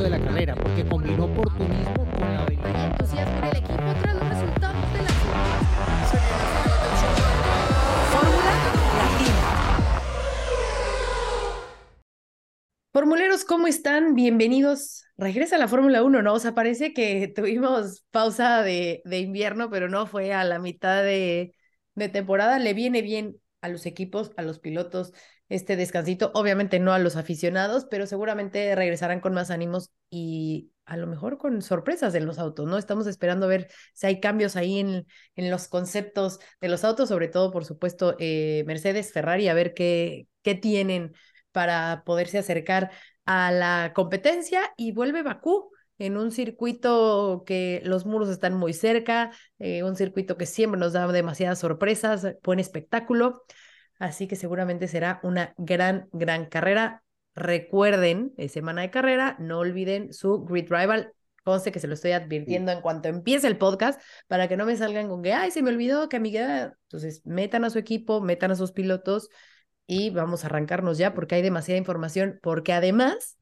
De la carrera, porque combinó oportunismo con la habilidad. entusiasmo equipo tras los resultados de la Fórmula Latina. Formuleros, ¿cómo están? Bienvenidos. Regresa a la Fórmula 1, ¿no? O sea, parece que tuvimos pausa de, de invierno, pero no fue a la mitad de, de temporada. Le viene bien a los equipos, a los pilotos, este descansito. Obviamente no a los aficionados, pero seguramente regresarán con más ánimos y a lo mejor con sorpresas en los autos, ¿no? Estamos esperando ver si hay cambios ahí en, en los conceptos de los autos, sobre todo, por supuesto, eh, Mercedes, Ferrari, a ver qué, qué tienen para poderse acercar a la competencia y vuelve Bakú en un circuito que los muros están muy cerca, eh, un circuito que siempre nos da demasiadas sorpresas, buen espectáculo. Así que seguramente será una gran, gran carrera. Recuerden, es semana de carrera, no olviden su Grid Rival. Conste que se lo estoy advirtiendo en cuanto empiece el podcast para que no me salgan con que, ay, se me olvidó que amiga. Entonces, metan a su equipo, metan a sus pilotos y vamos a arrancarnos ya porque hay demasiada información. Porque además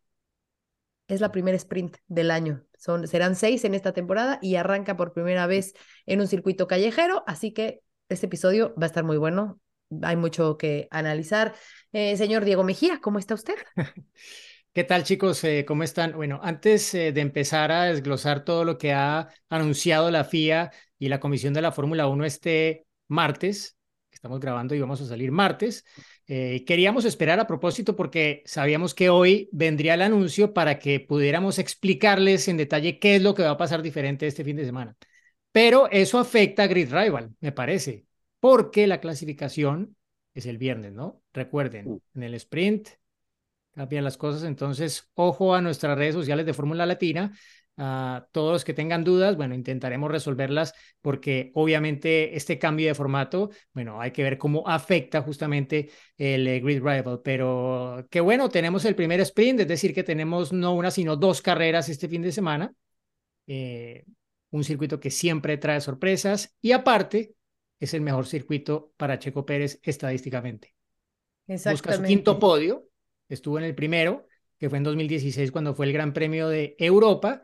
es la primera sprint del año. Son, serán seis en esta temporada y arranca por primera vez en un circuito callejero. Así que este episodio va a estar muy bueno hay mucho que analizar. Eh, señor Diego Mejía, ¿cómo está usted? ¿Qué tal chicos? Eh, ¿Cómo están? Bueno, antes eh, de empezar a desglosar todo lo que ha anunciado la FIA y la Comisión de la Fórmula 1 este martes, que estamos grabando y vamos a salir martes, queríamos esperar a propósito porque sabíamos que hoy vendría el anuncio para que pudiéramos explicarles en detalle qué es lo que va a pasar diferente este fin de semana. Pero eso afecta a Grid Rival, me parece porque la clasificación es el viernes, ¿no? Recuerden, en el sprint cambian las cosas, entonces ojo a nuestras redes sociales de Fórmula Latina. A todos los que tengan dudas, bueno, intentaremos resolverlas porque obviamente este cambio de formato, bueno, hay que ver cómo afecta justamente el eh, Grid Rival, pero qué bueno, tenemos el primer sprint, es decir, que tenemos no una, sino dos carreras este fin de semana. Eh, un circuito que siempre trae sorpresas y aparte es el mejor circuito para Checo Pérez estadísticamente. Busca su quinto podio, estuvo en el primero, que fue en 2016 cuando fue el Gran Premio de Europa,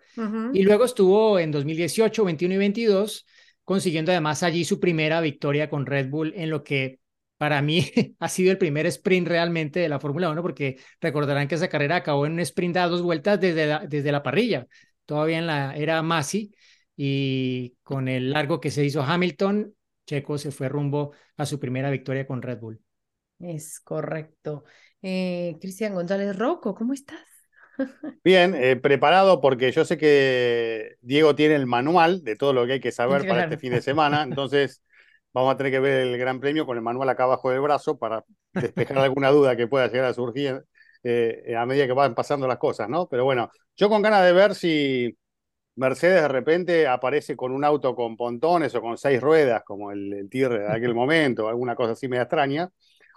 y luego estuvo en 2018, 21 y 22, consiguiendo además allí su primera victoria con Red Bull en lo que para mí ha sido el primer sprint realmente de la Fórmula 1, porque recordarán que esa carrera acabó en un sprint a dos vueltas desde la, desde la parrilla, todavía en la era Masi, y con el largo que se hizo Hamilton, Checo se fue rumbo a su primera victoria con Red Bull. Es correcto. Eh, Cristian González Rocco, ¿cómo estás? Bien, eh, preparado porque yo sé que Diego tiene el manual de todo lo que hay que saber para este fin de semana, entonces vamos a tener que ver el Gran Premio con el manual acá abajo del brazo para despejar alguna duda que pueda llegar a surgir eh, a medida que van pasando las cosas, ¿no? Pero bueno, yo con ganas de ver si Mercedes de repente aparece con un auto con pontones o con seis ruedas, como el, el de aquel momento, alguna cosa así media extraña,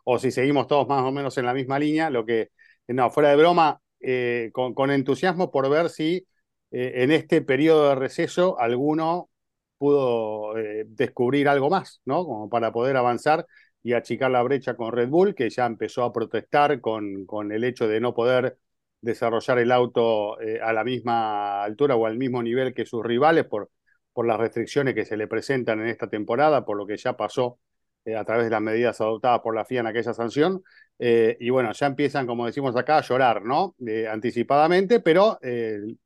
o si seguimos todos más o menos en la misma línea, lo que, no, fuera de broma, eh, con, entusiasmo por ver si eh, en este periodo de receso alguno pudo eh, descubrir algo más, ¿no? Como para poder avanzar y achicar la brecha con Red Bull, que ya empezó a protestar con, con el hecho de no poder desarrollar el auto eh, a la misma altura o al mismo nivel que sus rivales por, por las restricciones que se le presentan en esta temporada, por lo que ya pasó eh, a través de las medidas adoptadas por la FIA en aquella sanción. Eh, y bueno, ya empiezan, como decimos acá, a llorar, ¿no? anticipadamente, pero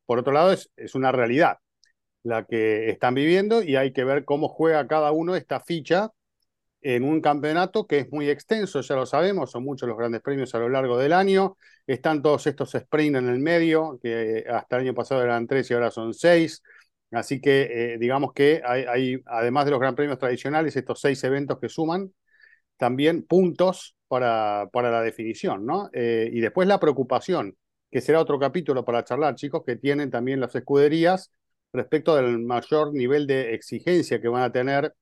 por otro lado es, es una realidad la que están viviendo y hay que ver cómo juega cada uno esta ficha en un campeonato que es muy extenso, ya lo sabemos, son muchos los grandes premios a lo largo del año, están todos estos sprints en el medio, que hasta el año pasado eran tres y ahora son seis, así que eh, digamos que hay, además de los grandes premios tradicionales, estos seis eventos que suman también puntos para, para la definición, ¿no? Eh, y después la preocupación, que será otro capítulo para charlar, chicos, que tienen también las escuderías respecto del mayor nivel de exigencia que van a tener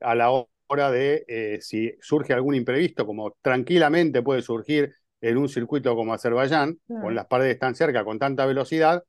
a la hora de eh, si surge algún imprevisto, como tranquilamente puede surgir en un circuito como Azerbaiyán, con las paredes tan cerca, con tanta velocidad,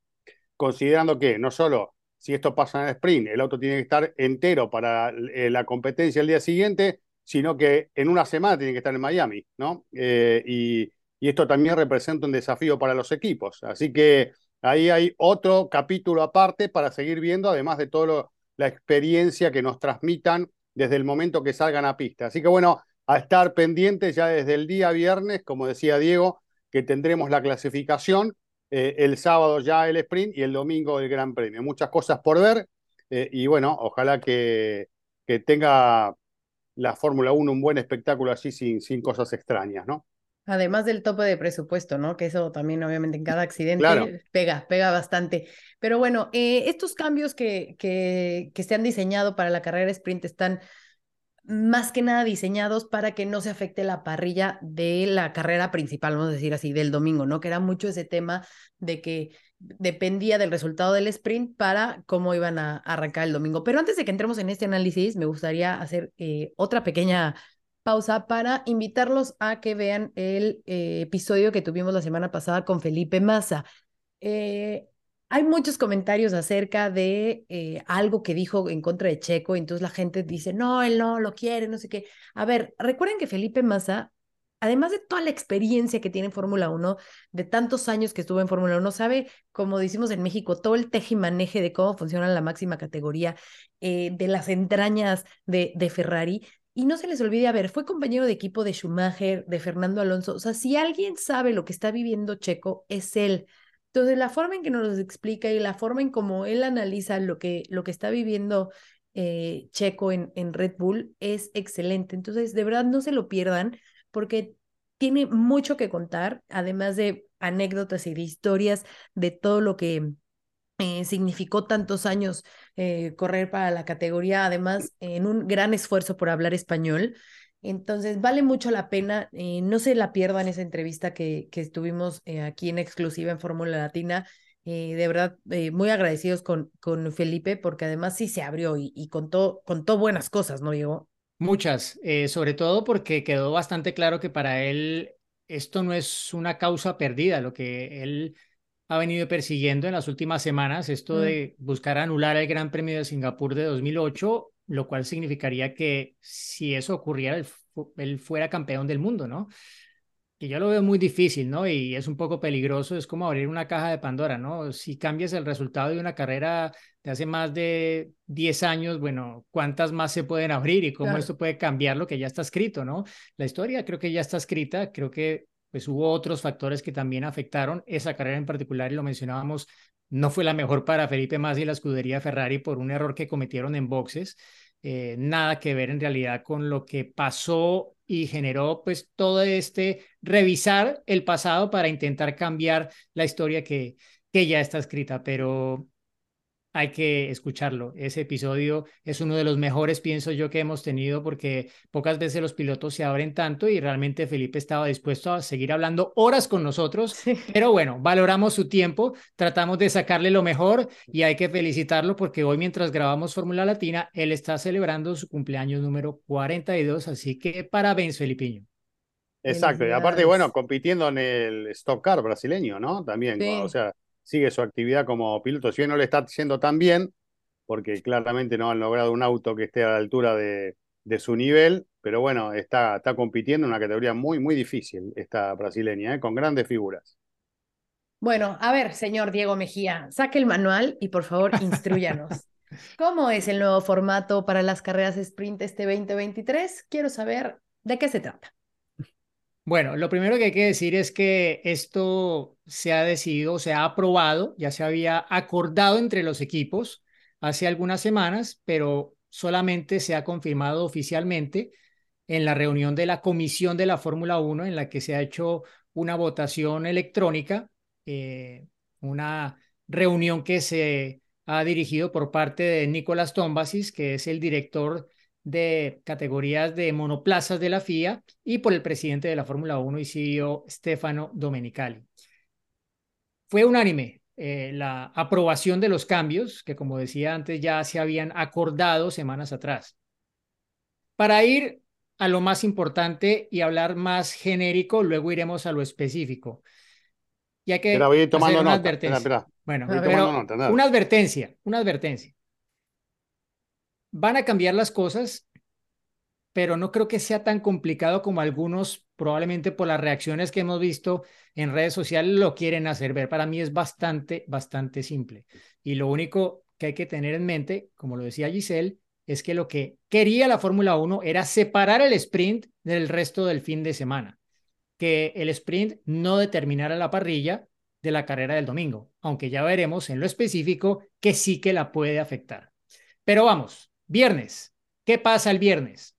considerando que no solo si esto pasa en el sprint, el auto tiene que estar entero para eh, la competencia el día siguiente, sino que en una semana tiene que estar en Miami, ¿no? Eh, y, y esto también representa un desafío para los equipos. Así que ahí hay otro capítulo aparte para seguir viendo, además de toda la experiencia que nos transmitan desde el momento que salgan a pista. Así que bueno, a estar pendientes ya desde el día viernes, como decía Diego, que tendremos la clasificación, eh, el sábado ya el sprint y el domingo el Gran Premio. Muchas cosas por ver eh, y bueno, ojalá que, que tenga la Fórmula 1 un buen espectáculo así sin, sin cosas extrañas, ¿no? Además del tope de presupuesto, ¿no? Que eso también obviamente en cada accidente pega, pega bastante. Pero bueno, eh, estos cambios que, que, que se han diseñado para la carrera sprint están más que nada diseñados para que no se afecte la parrilla de la carrera principal, vamos a decir así, del domingo, ¿no? Que era mucho ese tema de que dependía del resultado del sprint para cómo iban a arrancar el domingo. Pero antes de que entremos en este análisis, me gustaría hacer eh, otra pequeña pausa para invitarlos a que vean el eh, episodio que tuvimos la semana pasada con Felipe Massa. Eh, hay muchos comentarios acerca de eh, algo que dijo en contra de Checo, entonces la gente dice, no, él no lo quiere, no sé qué. A ver, recuerden que Felipe Massa, además de toda la experiencia que tiene en Fórmula 1, de tantos años que estuvo en Fórmula 1, sabe, como decimos en México, todo el tejimaneje de cómo funciona la máxima categoría, de las entrañas de, de Ferrari. Y no se les olvide, a ver, fue compañero de equipo de Schumacher, de Fernando Alonso. O sea, si alguien sabe lo que está viviendo Checo, es él. Entonces, la forma en que nos explica y la forma en cómo él analiza lo que, lo que está viviendo eh, Checo en, en Red Bull es excelente. Entonces, de verdad, no se lo pierdan porque tiene mucho que contar, además de anécdotas y de historias de todo lo que eh, significó tantos años eh, correr para la categoría, además en un gran esfuerzo por hablar español. Entonces, vale mucho la pena, eh, no se la pierdan esa entrevista que, que estuvimos aquí en exclusiva en Fórmula Latina. de verdad, muy agradecidos con, con Felipe, porque además sí se abrió y, y contó, contó buenas cosas, ¿no, Diego? Muchas, sobre todo porque quedó bastante claro que para él esto no es una causa perdida, lo que él ha venido persiguiendo en las últimas semanas, esto mm. de buscar anular el Gran Premio de Singapur de 2008, lo cual significaría que si eso ocurriera, él, fuera campeón del mundo, ¿no? Que yo lo veo muy difícil, ¿no? Y es un poco peligroso, es como abrir una caja de Pandora, ¿no? Si cambias el resultado de una carrera de hace más de 10 años, bueno, ¿cuántas más se pueden abrir y cómo esto puede cambiar lo que ya está escrito, ¿no? La historia creo que ya está escrita, creo que pues hubo otros factores que también afectaron. Esa carrera en particular, y lo mencionábamos, no fue la mejor para Felipe Massa y la escudería Ferrari por un error que cometieron en boxes. Eh, nada que ver en realidad con lo que pasó y generó pues todo este revisar el pasado para intentar cambiar la historia que, que ya está escrita, pero hay que escucharlo. Ese episodio es uno de los mejores, pienso yo, que hemos tenido porque pocas veces los pilotos se abren tanto y realmente Felipe estaba dispuesto a seguir hablando horas con nosotros. Pero bueno, valoramos su tiempo, tratamos de sacarle lo mejor y hay que felicitarlo porque hoy mientras grabamos Fórmula Latina, él está celebrando su cumpleaños número 42, así que parabéns, Felipiño. Exacto, y aparte, bueno, compitiendo en el Stock Car brasileño, ¿no? También, o sea, sigue su actividad como piloto. Si bien no le está haciendo tan bien, porque claramente no han logrado un auto que esté a la altura de, su nivel, pero bueno, está, está compitiendo en una categoría muy, muy difícil, esta brasileña, ¿eh? con grandes figuras. Bueno, a ver, señor Diego Mejía, saque el manual y por favor instruyanos. ¿Cómo es el nuevo formato para las carreras sprint este 2023? Quiero saber de qué se trata. Bueno, lo primero que hay que decir es que esto se ha decidido, se ha aprobado, ya se había acordado entre los equipos hace algunas semanas, pero solamente se ha confirmado oficialmente en la reunión de la comisión de la Fórmula 1 en la que se ha hecho una votación electrónica, eh, una reunión que se ha dirigido por parte de Nicolás Tombasis, que es el director de categorías de monoplazas de la FIA y por el presidente de la Fórmula 1 y CEO Stefano Domenicali. fue unánime eh, la aprobación de los cambios que, como decía antes, ya se habían acordado semanas atrás. Para ir a lo más importante y hablar más genérico, luego iremos a lo específico. Ya que voy tomando una nota. advertencia. Bueno, una advertencia, una advertencia. Van a cambiar las cosas, pero no creo que sea tan complicado como algunos, probablemente por las reacciones que hemos visto en redes sociales, lo quieren hacer ver. Para mí es bastante, bastante simple. Y lo único que hay que tener en mente, como lo decía Giselle, es que lo que quería la Fórmula 1 era separar el sprint del resto del fin de semana, que el sprint no determinara la parrilla de la carrera del domingo, aunque ya veremos en lo específico que sí que la puede afectar. Pero vamos, viernes, ¿qué pasa el viernes?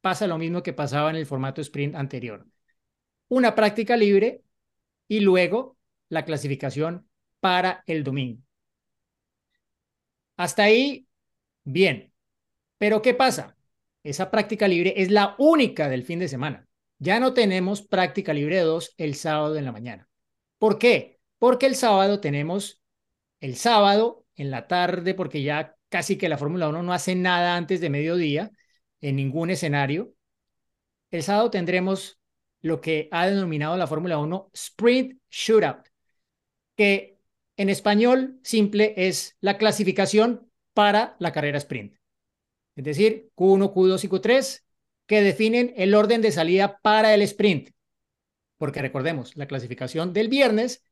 Pasa lo mismo que pasaba en el formato sprint anterior. Una práctica libre y luego la clasificación para el domingo. Hasta ahí, bien. Pero ¿qué pasa? Esa práctica libre es la única del fin de semana. Ya no tenemos práctica libre 2 el sábado en la mañana. ¿Por qué? Porque el sábado tenemos el sábado en la tarde, porque ya casi que la Fórmula 1 no hace nada antes de mediodía en ningún escenario. El sábado tendremos lo que ha denominado la Fórmula 1 Sprint Shootout, que en español simple es la clasificación para la carrera sprint es decir, Q1, Q2 y Q3, que definen el orden de salida para el sprint. Porque recordemos, la clasificación del viernes,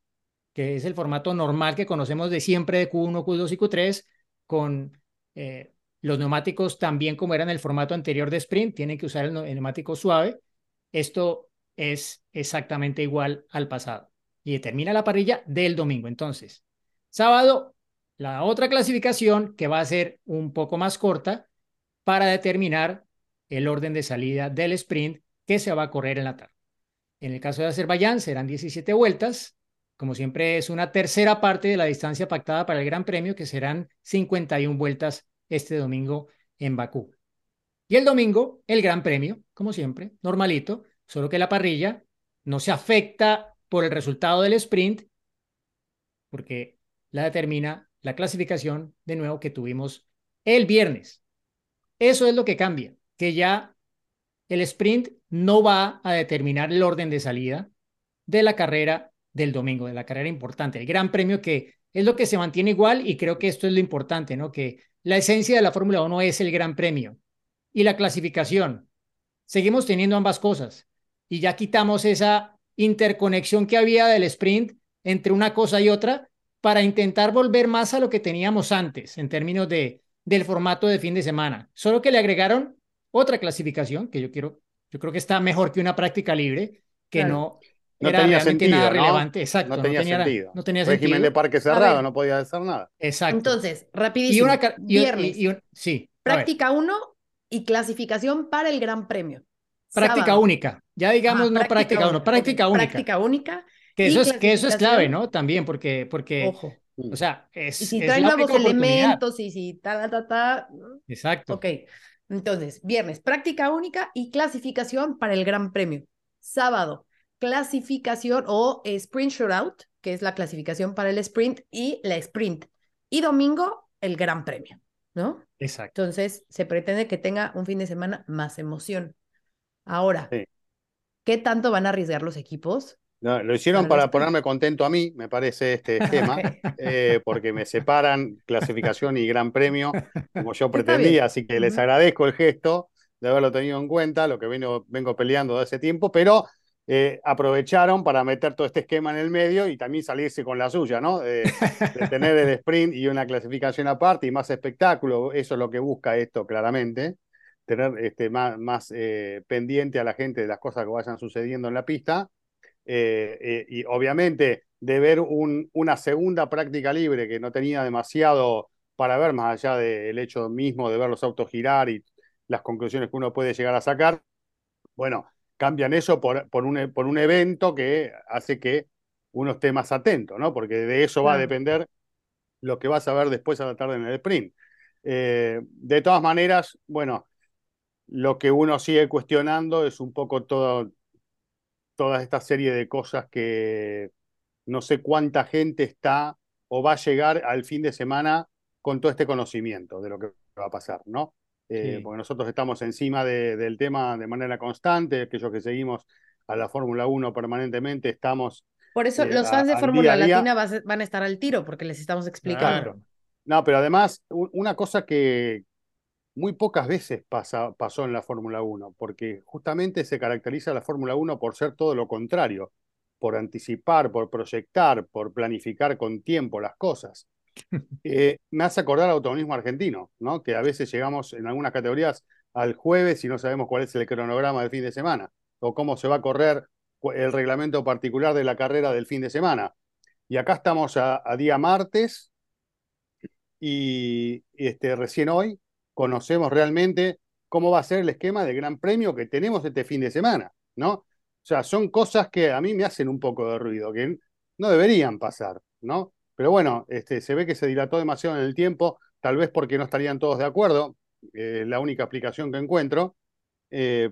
que es el formato normal que conocemos de siempre de Q1, Q2 y Q3, con eh, los neumáticos también como era en el formato anterior de sprint, tienen que usar el, neumático suave. Esto es exactamente igual al pasado y determina la parrilla del domingo. Entonces, sábado, la otra clasificación que va a ser un poco más corta, para determinar el orden de salida del sprint que se va a correr en la tarde. En el caso de Azerbaiyán serán 17 vueltas, como siempre es una tercera parte de la distancia pactada para el Gran Premio, que serán 51 vueltas este domingo en Bakú. Y el domingo, el Gran Premio, como siempre, normalito, solo que la parrilla no se afecta por el resultado del sprint, porque la determina la clasificación de nuevo que tuvimos el viernes. Eso es lo que cambia, que ya el sprint no va a determinar el orden de salida de la carrera del domingo, de la carrera importante, el gran premio que es lo que se mantiene igual y creo que esto es lo importante, ¿no? Que la esencia de la Fórmula 1 es el gran premio y la clasificación. Seguimos teniendo ambas cosas y ya quitamos esa interconexión que había del sprint entre una cosa y otra para intentar volver más a lo que teníamos antes en términos de del formato de fin de semana. Solo que le agregaron otra clasificación que yo quiero, yo creo que está mejor que una práctica libre, que no, era tenía realmente nada relevante. Exacto. No tenía sentido. No tenía Régimen sentido. de parque cerrado, no podía hacer nada. Exacto. Entonces, rapidísimo. Y una, viernes. sí. Práctica 1 y clasificación para el Gran Premio. Práctica Sábado. única. Ya digamos, Ah, no práctica 1, práctica única. Práctica única. Que y eso, es, que eso es clave. ¿no? También, porque, porque Ojo. o sea, es. Y si es trae la nuevos elementos y si ta, ta, ta. Exacto. Ok. Entonces, viernes, práctica única y clasificación para el Gran Premio. Sábado, clasificación o sprint shootout, que es la clasificación para el sprint y la sprint. Y domingo, el Gran Premio, ¿no? Exacto. Entonces, se pretende que tenga un fin de semana más emoción. Ahora, Sí. ¿qué tanto van a arriesgar los equipos? No, lo hicieron Para ponerme contento a mí, me parece este esquema, eh, porque me separan clasificación y gran premio, como yo pretendía, así que les agradezco el gesto de haberlo tenido en cuenta, lo que vengo, vengo peleando de hace tiempo, pero eh, aprovecharon para meter todo este esquema en el medio y también salirse con la suya, ¿no? De, de tener el sprint y una clasificación aparte y más espectáculo, eso es lo que busca esto claramente, tener este, más, más eh, pendiente a la gente de las cosas que vayan sucediendo en la pista. Eh, y obviamente de ver un, una segunda práctica libre que no tenía demasiado para ver, más allá del hecho mismo de ver los autos girar y las conclusiones que uno puede llegar a sacar, bueno, cambian eso por, por, un, por un evento que hace que uno esté más atento, ¿no? Porque de eso va a depender lo que vas a ver después a la tarde en el sprint. Eh, de todas maneras, bueno, lo que uno sigue cuestionando es un poco todo, toda esta serie de cosas que, no sé cuánta gente está o va a llegar al fin de semana con todo este conocimiento de lo que va a pasar, ¿no? Eh, porque nosotros estamos encima del tema de manera constante, aquellos que seguimos a la Fórmula 1 permanentemente, estamos... Por eso los fans de Fórmula Latina van a estar al tiro, porque les estamos explicando. No, pero además, una cosa que muy pocas veces pasa, pasó en la Fórmula 1, porque justamente se caracteriza la Fórmula 1 por ser todo lo contrario, por anticipar, por proyectar, por planificar con tiempo las cosas. Eh, me hace acordar al automovilismo argentino, ¿no? que a veces llegamos en algunas categorías al jueves y no sabemos cuál es el cronograma del fin de semana, o cómo se va a correr el reglamento particular de la carrera del fin de semana. Y acá estamos a día martes, y este, recién hoy conocemos realmente cómo va a ser el esquema del Gran Premio que tenemos este fin de semana, ¿no? O sea, son cosas que a mí me hacen un poco de ruido, que no deberían pasar, ¿no? Pero bueno, este, se ve que se dilató demasiado en el tiempo, tal vez porque no estarían todos de acuerdo, eh, la única explicación que encuentro. Eh,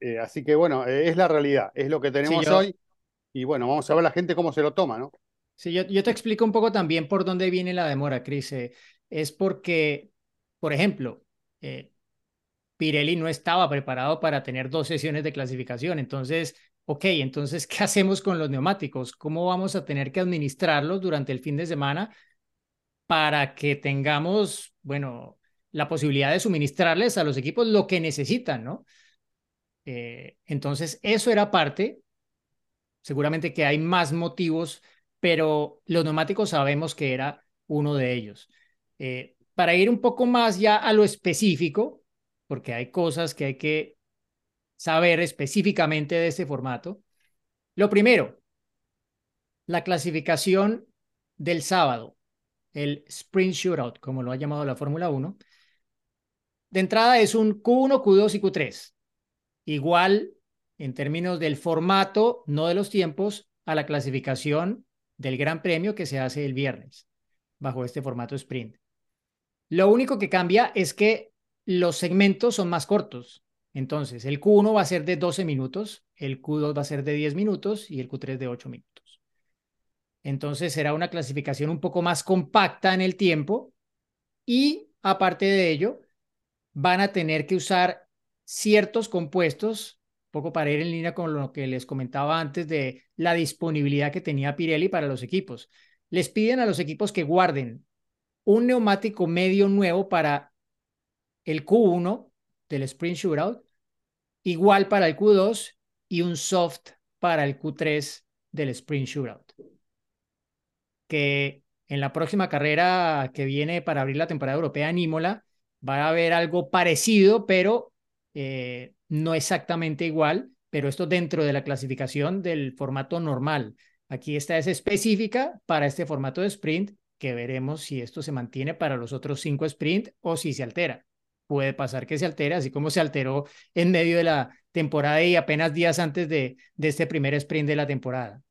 eh, así que bueno, es la realidad, es lo que tenemos hoy. Y bueno, vamos a ver la gente cómo se lo toma, ¿no? Sí, yo, te explico un poco también por dónde viene la demora, Cris. Eh, es porque, por ejemplo, eh, Pirelli no estaba preparado para tener dos sesiones de clasificación. Entonces, ok, entonces, ¿qué hacemos con los neumáticos? ¿Cómo vamos a tener que administrarlos durante el fin de semana para que tengamos, bueno, la posibilidad de suministrarles a los equipos lo que necesitan, ¿no? Eh, entonces, eso era parte. Seguramente que hay más motivos pero los neumáticos sabemos que era uno de ellos. Eh, para ir un poco más ya a lo específico, porque hay cosas que hay que saber específicamente de este formato. Lo primero, la clasificación del sábado, el Sprint Shootout, como lo ha llamado la Fórmula 1. De entrada es un Q1, Q2 y Q3. Igual en términos del formato, no de los tiempos, a la clasificación del Gran Premio que se hace el viernes bajo este formato sprint. Lo único que cambia es que los segmentos son más cortos. Entonces, el Q1 va a ser de 12 minutos, el Q2 va a ser de 10 minutos y el Q3 de 8 minutos. Entonces, será una clasificación un poco más compacta en el tiempo y, aparte de ello, van a tener que usar ciertos compuestos poco para ir en línea con lo que les comentaba antes de la disponibilidad que tenía Pirelli para los equipos. Les piden a los equipos que guarden un neumático medio nuevo para el Q1 del Sprint Shootout, igual para el Q2 y un soft para el Q3 del Sprint Shootout. Que en la próxima carrera que viene para abrir la temporada europea en Imola va a haber algo parecido, pero eh, no exactamente igual, pero esto dentro de la clasificación del formato normal. Aquí esta es específica para este formato de sprint, que veremos si esto se mantiene para los otros cinco sprint o si se altera. Puede pasar que se altere, así como se alteró en medio de la temporada y apenas días antes de, de este primer sprint de la temporada.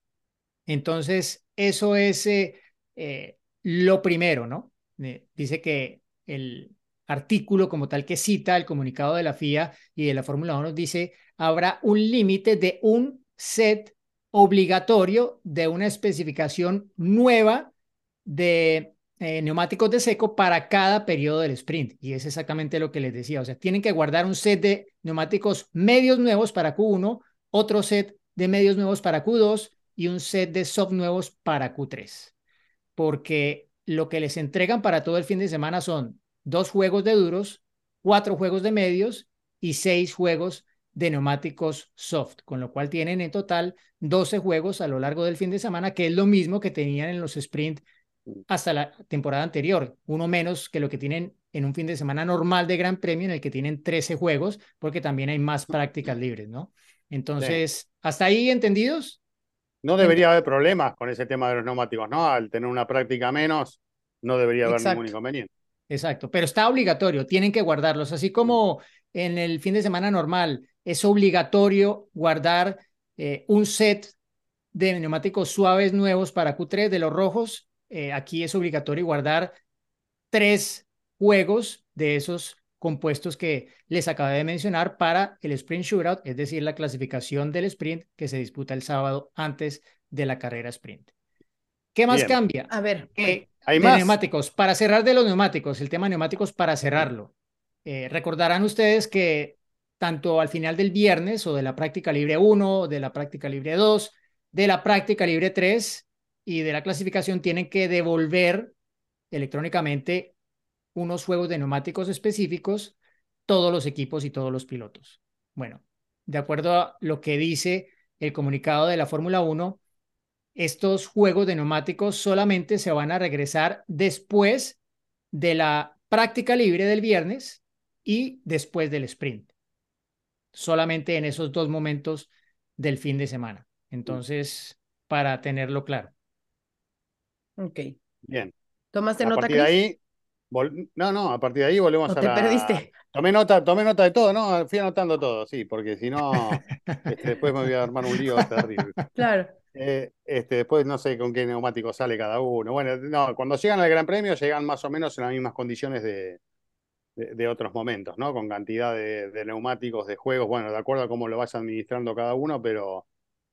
Entonces, eso es eh, eh, lo primero, ¿no? dice que el, artículo como tal que cita el comunicado de la FIA y de la Fórmula 1 dice, habrá un límite de un set obligatorio de una especificación nueva de eh, neumáticos de seco para cada periodo del sprint. Y es exactamente lo que les decía. O sea, tienen que guardar un set de neumáticos medios nuevos para Q1, otro set de medios nuevos para Q2 y un set de soft nuevos para Q3. Porque lo que les entregan para todo el fin de semana son dos juegos de duros, cuatro juegos de medios y seis juegos de neumáticos soft, con lo cual tienen en total 12 juegos a lo largo del fin de semana, que es lo mismo que tenían en los sprint hasta la temporada anterior, uno menos que lo que tienen en un fin de semana normal de Gran Premio, en el que tienen 13 juegos, porque también hay más prácticas libres, ¿no? Entonces, ¿hasta ahí entendidos? No debería haber problemas con ese tema de los neumáticos, ¿no? Al tener una práctica menos, no debería haber ningún inconveniente. Exacto, pero está obligatorio, tienen que guardarlos, así como en el fin de semana normal es obligatorio guardar eh, un set de neumáticos suaves nuevos para Q3 de los rojos, eh, aquí es obligatorio guardar tres juegos de esos compuestos que les acabé de mencionar para el sprint shootout, es decir, la clasificación del sprint que se disputa el sábado antes de la carrera sprint. ¿Qué más Bien. cambia? A ver, Eh, Hay de más. neumáticos, para cerrar de los neumáticos, el tema neumáticos para cerrarlo. Eh, recordarán ustedes que tanto al final del viernes o de la práctica libre 1, de la práctica libre 2, de la práctica libre 3 y de la clasificación tienen que devolver electrónicamente unos juegos de neumáticos específicos todos los equipos y todos los pilotos. Bueno, de acuerdo a lo que dice el comunicado de la Fórmula 1, estos juegos de neumáticos solamente se van a regresar después de la práctica libre del viernes y después del sprint. Solamente en esos dos momentos del fin de semana. Entonces, para tenerlo claro. Ok. Bien. ¿Tomaste A nota, partir de ahí, vol- no, no, a partir de ahí volvemos ¿O a te la. perdiste? Tomé nota, tomé nota de todo, ¿no? Fui anotando todo, sí, porque si no, este, después me voy a armar un lío terrible. Claro. Eh, este, después no sé con qué neumático sale cada uno. Bueno, no, cuando llegan al Gran Premio llegan más o menos en las mismas condiciones de, de, de otros momentos, ¿no? Con cantidad de, de neumáticos, de juegos, bueno, de acuerdo a cómo lo vaya administrando cada uno, pero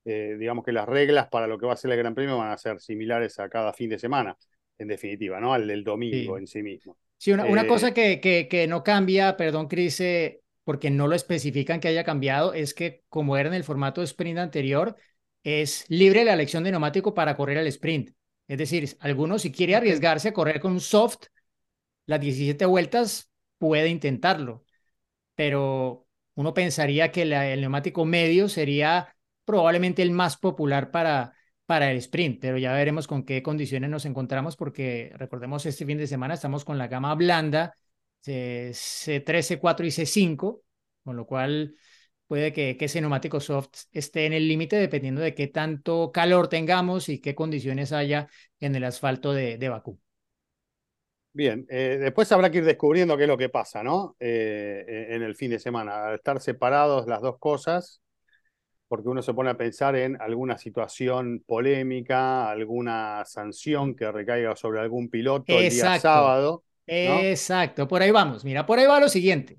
eh, digamos que las reglas para lo que va a ser el Gran Premio van a ser similares a cada fin de semana, en definitiva, ¿no? Al del domingo Sí. en sí mismo. Sí, una, una Eh, cosa que, que, que no cambia, perdón, Cris, eh, porque no lo especifican que haya cambiado, es que como era en el formato de sprint anterior, es libre la elección de neumático para correr el sprint. Es decir, alguno si quiere arriesgarse a correr con un soft las 17 vueltas, puede intentarlo, pero uno pensaría que la- el neumático medio sería probablemente el más popular para, para el sprint, pero ya veremos con qué condiciones nos encontramos porque recordemos este fin de semana estamos con la gama blanda eh, C3, C4 y C5, con lo cual puede que, ese neumático soft esté en el límite dependiendo de qué tanto calor tengamos y qué condiciones haya en el asfalto de, de Bakú. Bien, eh, después habrá que ir descubriendo qué es lo que pasa, ¿no? Eh, en el fin de semana, al estar separados las dos cosas, porque uno se pone a pensar en alguna situación polémica, alguna sanción que recaiga sobre algún piloto el día sábado. Exacto, por ahí vamos. Mira, por ahí va lo siguiente.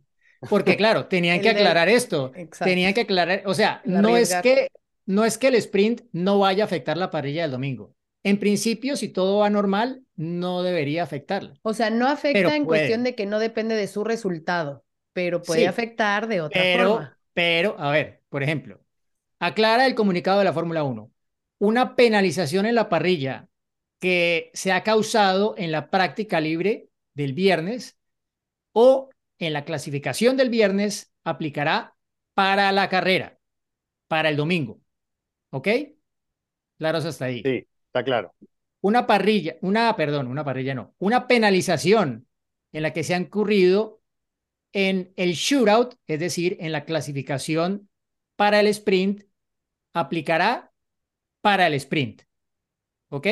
Porque claro, tenían que de- aclarar esto. Exacto. Tenían que aclarar, o sea, no es que no es que el sprint no vaya a afectar la parrilla del domingo. En principio, si todo va normal, no debería afectarla. O sea, no afecta Pero en puede. cuestión de que no depende de su resultado, pero puede Sí. afectar de otra Pero, forma. pero, a ver, por ejemplo, aclara el comunicado de la Fórmula 1. Una penalización en la parrilla que se ha causado en la práctica libre del viernes o en la clasificación del viernes aplicará para la carrera, para el domingo. ¿Ok? Claros hasta ahí. Sí, está claro. Una parrilla, una, perdón, una parrilla no, una penalización en la que se ha incurrido en el shootout, es decir, en la clasificación para el sprint, aplicará para el sprint. ¿Ok?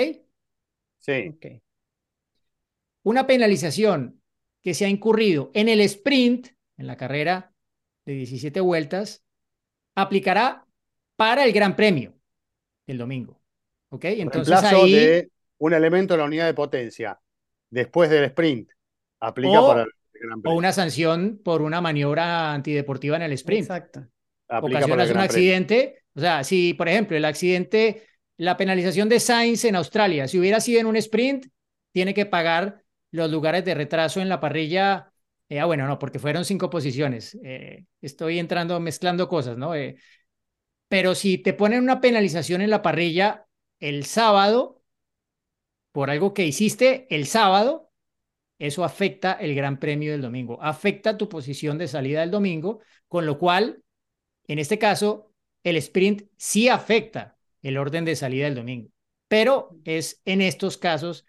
Sí. Una penalización que se ha incurrido en el sprint, en la carrera de 17 vueltas, aplicará para el Gran Premio del domingo. ¿Ok? Entonces reemplazo ahí... de un elemento de la unidad de potencia después del sprint. Aplica O- para el Gran O Premio. una sanción por una maniobra antideportiva en el sprint. Exacto. Aplica para Ocasionas el un Gran accidente, o sea, si por ejemplo el accidente, la penalización de Sainz en Australia, si hubiera sido en un sprint, tiene que pagar los lugares de retraso en la parrilla. Eh, ah, bueno, no, porque fueron cinco posiciones. Eh, estoy entrando, mezclando cosas, ¿no? Eh, pero si te ponen una penalización en la parrilla el sábado, por algo que hiciste el sábado, eso afecta el Gran Premio del domingo, afecta tu posición de salida del domingo, con lo cual, en este caso, el sprint sí afecta el orden de salida del domingo, pero es en estos casos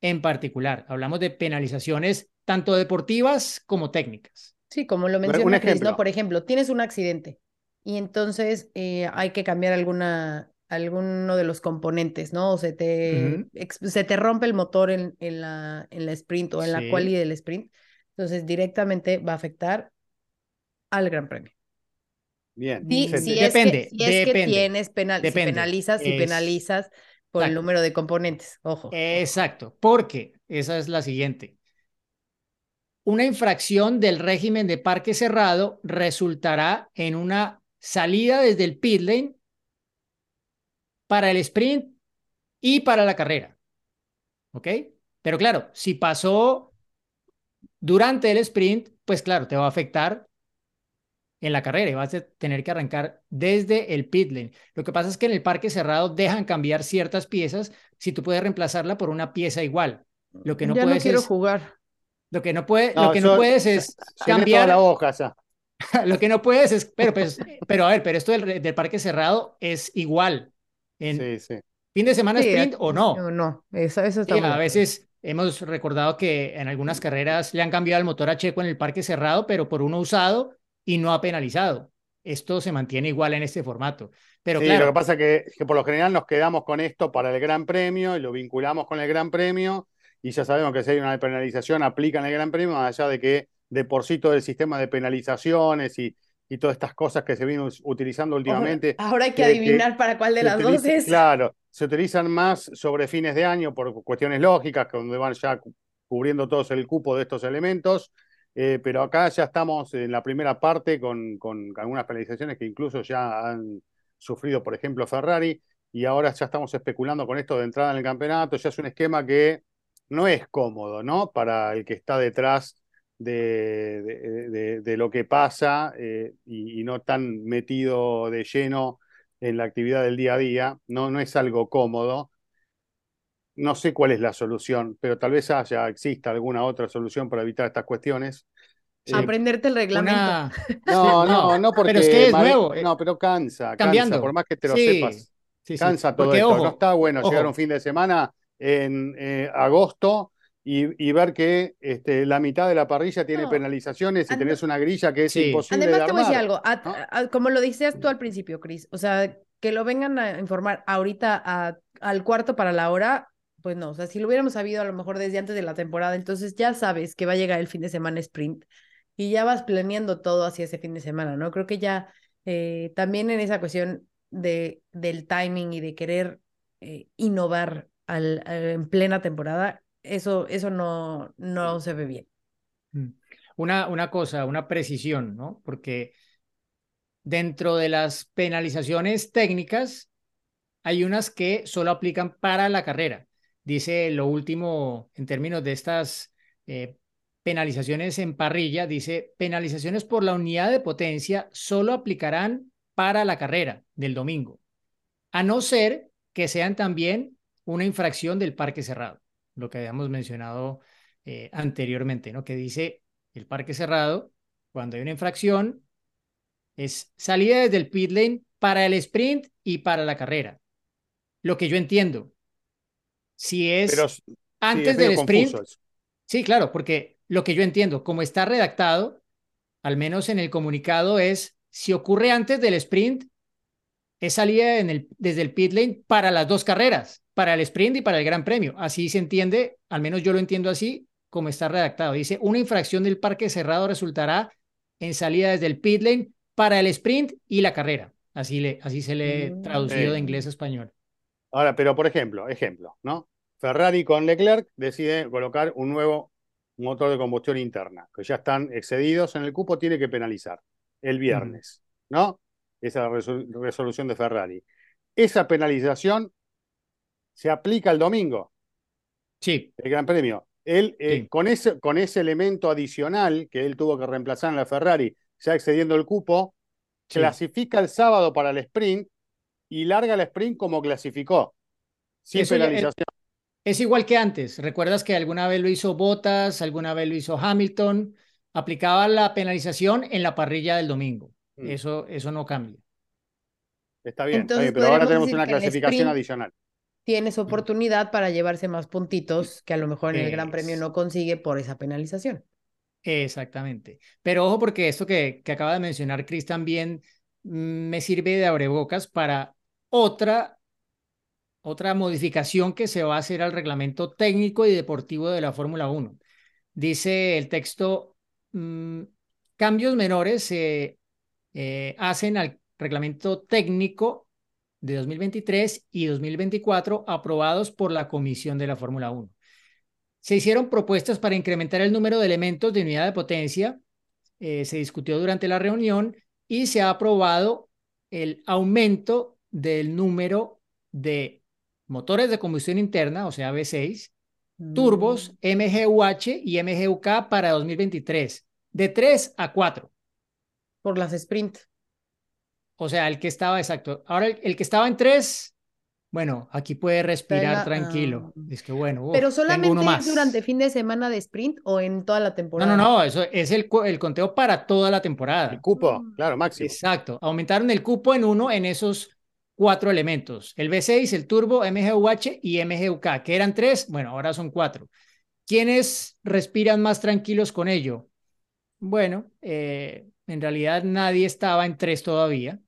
en particular. Hablamos de penalizaciones tanto deportivas como técnicas. Sí, como lo menciona Chris. ¿no? Por ejemplo, tienes un accidente y entonces eh, hay que cambiar alguna, alguno de los componentes, ¿no? O se te, se te rompe el motor en, en la, en la sprint o en la quali del sprint. Entonces, directamente va a afectar al Gran Premio. Bien. Sí, si Depende, es que, si es que depende, tienes penal, si penalizas, si Es- penalizas por el número de componentes, ojo. Exacto, porque esa es la siguiente. Una infracción del régimen de parque cerrado resultará en una salida desde el pit lane para el sprint y para la carrera. ¿Ok? Pero claro, si pasó durante el sprint, pues claro, te va a afectar en la carrera y vas a tener que arrancar desde el pit lane. Lo que pasa es que en el parque cerrado dejan cambiar ciertas piezas si tú puedes reemplazarla por una pieza igual. Lo que no ya puedes no quiero es, jugar. lo que no puede, No, lo que yo- no puedes es cambiar la hoja ya. lo que no puedes es, pero, pues, pero a ver, pero esto del, del parque cerrado es igual. En Sí, sí. fin de semana Sí, sprint o no. No, no, eso, eso está a veces hemos recordado que en algunas carreras le han cambiado el motor a Checo en el parque cerrado, pero por uno usado y no ha penalizado. Esto se mantiene igual en este formato. Pero Sí, claro, lo que pasa es que, que por lo general nos quedamos con esto para el Gran Premio y lo vinculamos con el Gran Premio y ya sabemos que si hay una penalización aplican el Gran Premio, más allá de que de por sí todo el sistema de penalizaciones y, y todas estas cosas que se vienen utilizando últimamente. Ahora, ahora hay que que- que adivinar para cuál de las dos es. Claro, se utilizan más sobre fines de año por cuestiones lógicas, que donde van ya cu- cubriendo todos el cupo de estos elementos. Eh, pero acá ya estamos en la primera parte con, con algunas penalizaciones que incluso ya han sufrido, por ejemplo, Ferrari, y ahora ya estamos especulando con esto de entrada en el campeonato. Ya es un esquema que no es cómodo, ¿no? Para el que está detrás de, de- lo que pasa eh, y, y no tan metido de lleno en la actividad del día a día. No, no es algo cómodo. No sé cuál es la solución, pero tal vez haya, exista alguna otra solución para evitar estas cuestiones. Eh, Aprenderte el reglamento. una... no, no, No, porque pero es que es Mari- nuevo, eh, No, pero cansa, cambiando. cansa, por más que te lo Sí, sepas. sí, sí, Cansa todo porque, esto. ojo, no está bueno llegar ojo. un fin de semana en eh, agosto y, y ver que este, la mitad de la parrilla tiene No. penalizaciones y tenés una grilla que es Sí. imposible Además, de te voy a decir algo, a- ¿no? a- como lo decías tú al principio, Cris, o sea, que lo vengan a informar ahorita a- al cuarto para la hora, pues no, o sea, si lo hubiéramos sabido a lo mejor desde antes de la temporada, entonces ya sabes que va a llegar el fin de semana sprint y ya vas planeando todo hacia ese fin de semana, ¿no? Creo que ya eh, también en esa cuestión de, del timing y de querer eh, innovar al, en plena temporada, eso, eso no, no se ve bien. Mm. Una, una cosa, una precisión, ¿no? Porque dentro de las penalizaciones técnicas hay unas que solo aplican para la carrera. Dice lo último en términos de estas eh, penalizaciones en parrilla, dice penalizaciones por la unidad de potencia solo aplicarán para la carrera del domingo, a no ser que sean también una infracción del parque cerrado, lo que habíamos mencionado eh, anteriormente, ¿no? Que dice el parque cerrado, cuando hay una infracción, es salida desde el pit lane para el sprint y para la carrera. Lo que yo entiendo. Si es Pero sí, antes del sprint, sí, claro, porque lo que yo entiendo, como está redactado, al menos en el comunicado, es si ocurre antes del sprint, es salida en el, desde el pit lane para las dos carreras, para el sprint y para el Gran Premio. Así se entiende, al menos yo lo entiendo así, como está redactado. Dice, una infracción del parque cerrado resultará en salida desde el pit lane para el sprint y la carrera. Así, le, así se le Mm. traducido de inglés a español. Ahora, pero por ejemplo, ejemplo, ¿no? Ferrari con Leclerc decide colocar un nuevo motor de combustión interna, que ya están excedidos en el cupo, tiene que penalizar el viernes, ¿no? Esa es la resol- resolución de Ferrari. Esa penalización se aplica el domingo, Sí, el Gran Premio. Él, eh, Sí. con, ese, con ese elemento adicional que él tuvo que reemplazar en la Ferrari, ya excediendo el cupo, sí. clasifica el sábado para el sprint y larga el sprint como clasificó, sin Eso el- penalización. Es igual que antes. ¿Recuerdas que alguna vez lo hizo Bottas, alguna vez lo hizo Hamilton? Aplicaba la penalización en la parrilla del domingo. Mm. Eso, eso no cambia. Está bien, está Entonces, bien, pero ahora tenemos una clasificación adicional. Tienes oportunidad para llevarse más puntitos que a lo mejor en el Gran Premio no consigue por esa penalización. Exactamente. Pero ojo porque esto que, que acaba de mencionar Chris también mm, me sirve de abrebocas para otra, otra modificación que se va a hacer al reglamento técnico y deportivo de la Fórmula 1. Dice el texto, mm, cambios menores se eh, hacen al reglamento técnico de 2023 y 2024 aprobados por la Comisión de la Fórmula 1. Se hicieron propuestas para incrementar el número de elementos de unidad de potencia. eh, se discutió durante la reunión y se ha aprobado el aumento del número de motores de combustión interna, o sea, V6, turbos, MGUH y MGUK para 2023, de 3 a 4. Por las sprint. O sea, el que estaba, exacto. Ahora, el, que estaba en 3, bueno, aquí puede respirar tranquilo. Ah. Es que bueno. Pero solamente durante fin de semana de sprint o en toda la temporada. No, no, no, eso es el, el conteo para toda la temporada. El cupo, claro, máximo. Exacto. Aumentaron el cupo en uno en esos cuatro elementos, el V6, el turbo, MGUH y MGUK, que eran tres, bueno, ahora son cuatro. ¿Quiénes respiran más tranquilos con ello? Bueno, eh, en realidad nadie estaba en tres todavía,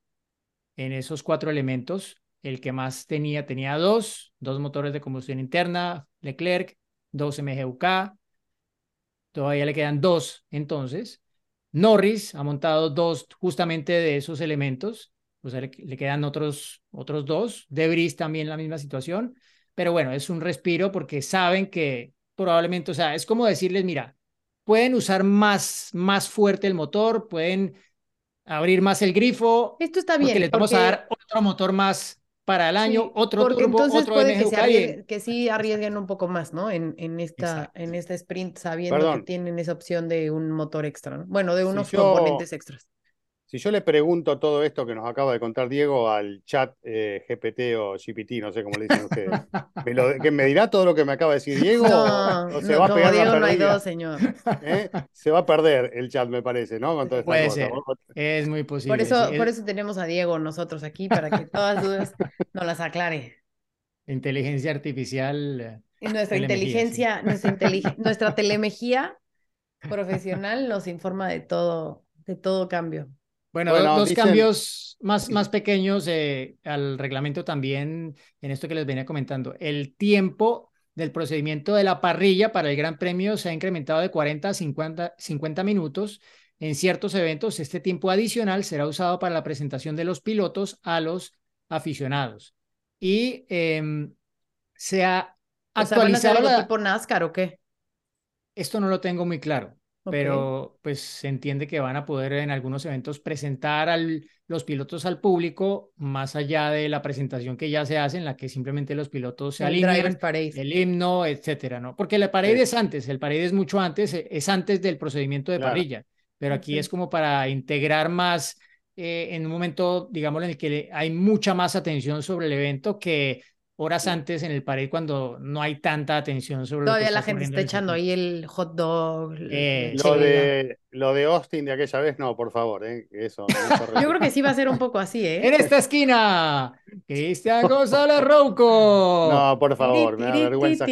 en esos cuatro elementos. El que más tenía, tenía dos, dos motores de combustión interna, Leclerc, dos MGUK, todavía le quedan dos entonces. Norris ha montado dos justamente de esos elementos, o sea, le, quedan otros, otros dos. Debris también la misma situación, pero bueno, es un respiro porque saben que probablemente, o sea, es como decirles, mira, pueden usar más, más fuerte el motor, pueden abrir más el grifo. Esto está bien. Porque les vamos a dar otro motor más para el año, otro porque turbo, entonces otro puede que, que, sí arriesguen un poco más, ¿no? En, en, esta, en este sprint, sabiendo que tienen esa opción de un motor extra, ¿no? Bueno, de unos componentes extras. Si yo le pregunto todo esto que nos acaba de contar Diego al chat eh, GPT o GPT, no sé cómo le dicen ustedes, ¿me, que ¿me dirá todo lo que me acaba de decir Diego? No, o, se va a pegar Diego no hay dos, señor. ¿Eh? Se va a perder el chat, me parece, ¿no? Con Puede ser. Es muy posible. Por eso, por eso tenemos a Diego nosotros aquí, para que todas las dudas nos las aclare. Inteligencia artificial. Y nuestra inteligencia, nuestra, nuestra telemejía profesional nos informa de todo, de todo cambio. Bueno, dos cambios más, más pequeños eh, al reglamento también en esto que les venía comentando. El tiempo del procedimiento de la parrilla para el Gran Premio se ha incrementado de 40 a 50, 50 minutos. En ciertos eventos, este tiempo adicional será usado para la presentación de los pilotos a los aficionados. Y em, se ha actualizado. ¿van a tipo NASCAR o qué? Esto no lo tengo muy claro pero pues se entiende que van a poder en algunos eventos presentar a los pilotos al público más allá de la presentación que ya se hace en la que simplemente los pilotos se el alinean, el himno, etcétera, ¿no? Porque la pared es antes, el pared es mucho antes, e, es antes del procedimiento de parrilla, pero aquí es como para integrar más eh, en un momento, digamos, en el que hay mucha más atención sobre el evento que horas antes en el pared cuando no hay tanta atención sobre Todavía lo que la gente está echando ahí el hot dog. Eh, lo, de, lo de Austin de aquella vez, no, por favor, ¿eh? eso. Yo creo que sí va a ser un poco así, ¿eh? En esta esquina, Cristian González Rouco. No, por favor, me da vergüenza.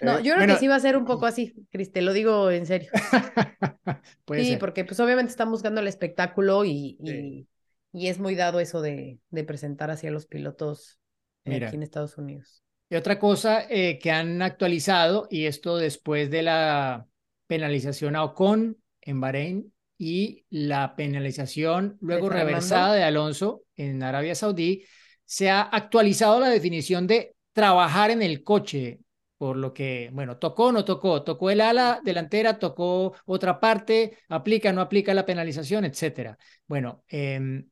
No, yo creo que sí va a ser un poco así, Cris, te lo digo en serio. sí, porque pues obviamente están buscando el espectáculo y, y, y es muy dado eso de, de presentar hacia los pilotos aquí en Estados Unidos. Y otra cosa eh, que han actualizado, y esto después de la penalización a Ocon en Bahrein y la penalización luego reversada de Alonso en Arabia Saudí, se ha actualizado la definición de trabajar en el coche, por lo que, bueno, tocó, no tocó, tocó el ala delantera, tocó otra parte, aplica, no aplica la penalización, etcétera. Bueno, eh,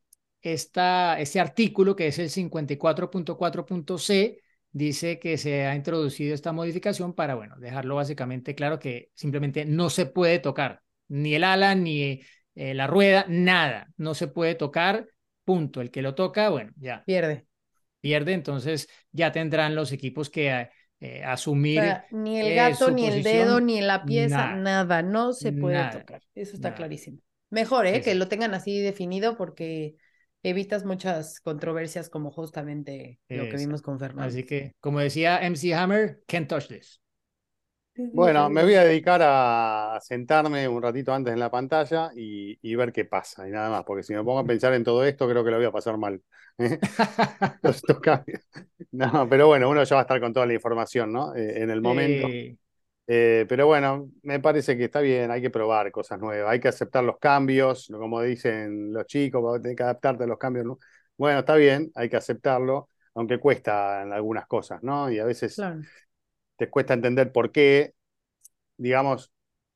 esta, este artículo, que es el 54.4.c, dice que se ha introducido esta modificación para, bueno, dejarlo básicamente claro que simplemente no se puede tocar ni el ala, ni eh, la rueda, nada, no se puede tocar, punto. El que lo toca, bueno, ya. Pierde. Pierde, entonces ya tendrán los equipos que eh, asumir. ni el gato, ni el dedo, ni la pieza, nada, no se puede tocar. Eso está clarísimo. Mejor, ¿eh? Que lo tengan así definido porque evitas muchas controversias como justamente lo que vimos con Fernando. Así que, como decía MC Hammer, can't touch this. Bueno, me voy a dedicar a sentarme un ratito antes en la pantalla y, ver qué pasa y nada más, porque si me pongo a pensar en todo esto, creo que lo voy a pasar mal. ¿eh? no, pero bueno, uno ya va a estar con toda la información, ¿no? Eh, en el momento. Eh, pero bueno, me parece que está bien, hay que probar cosas nuevas, hay que aceptar los cambios, como dicen los chicos, tener que adaptarte a los cambios. ¿no? Bueno, está bien, hay que aceptarlo, aunque cuesta en algunas cosas, ¿no? Y a veces te cuesta entender por qué, digamos,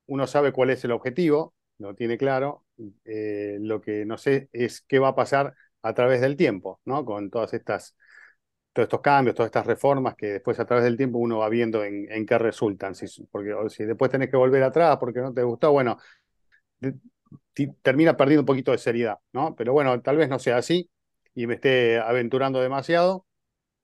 uno sabe cuál es el objetivo, lo tiene claro, eh, lo que no sé es qué va a pasar a través del tiempo, ¿no? Con todas estas todos estos cambios, todas estas reformas que después a través del tiempo uno va viendo en, en qué resultan. Si, porque si después tenés que volver atrás porque no te gustó, bueno, termina perdiendo un poquito de seriedad, ¿no? Pero bueno, tal vez no sea así y me esté aventurando demasiado.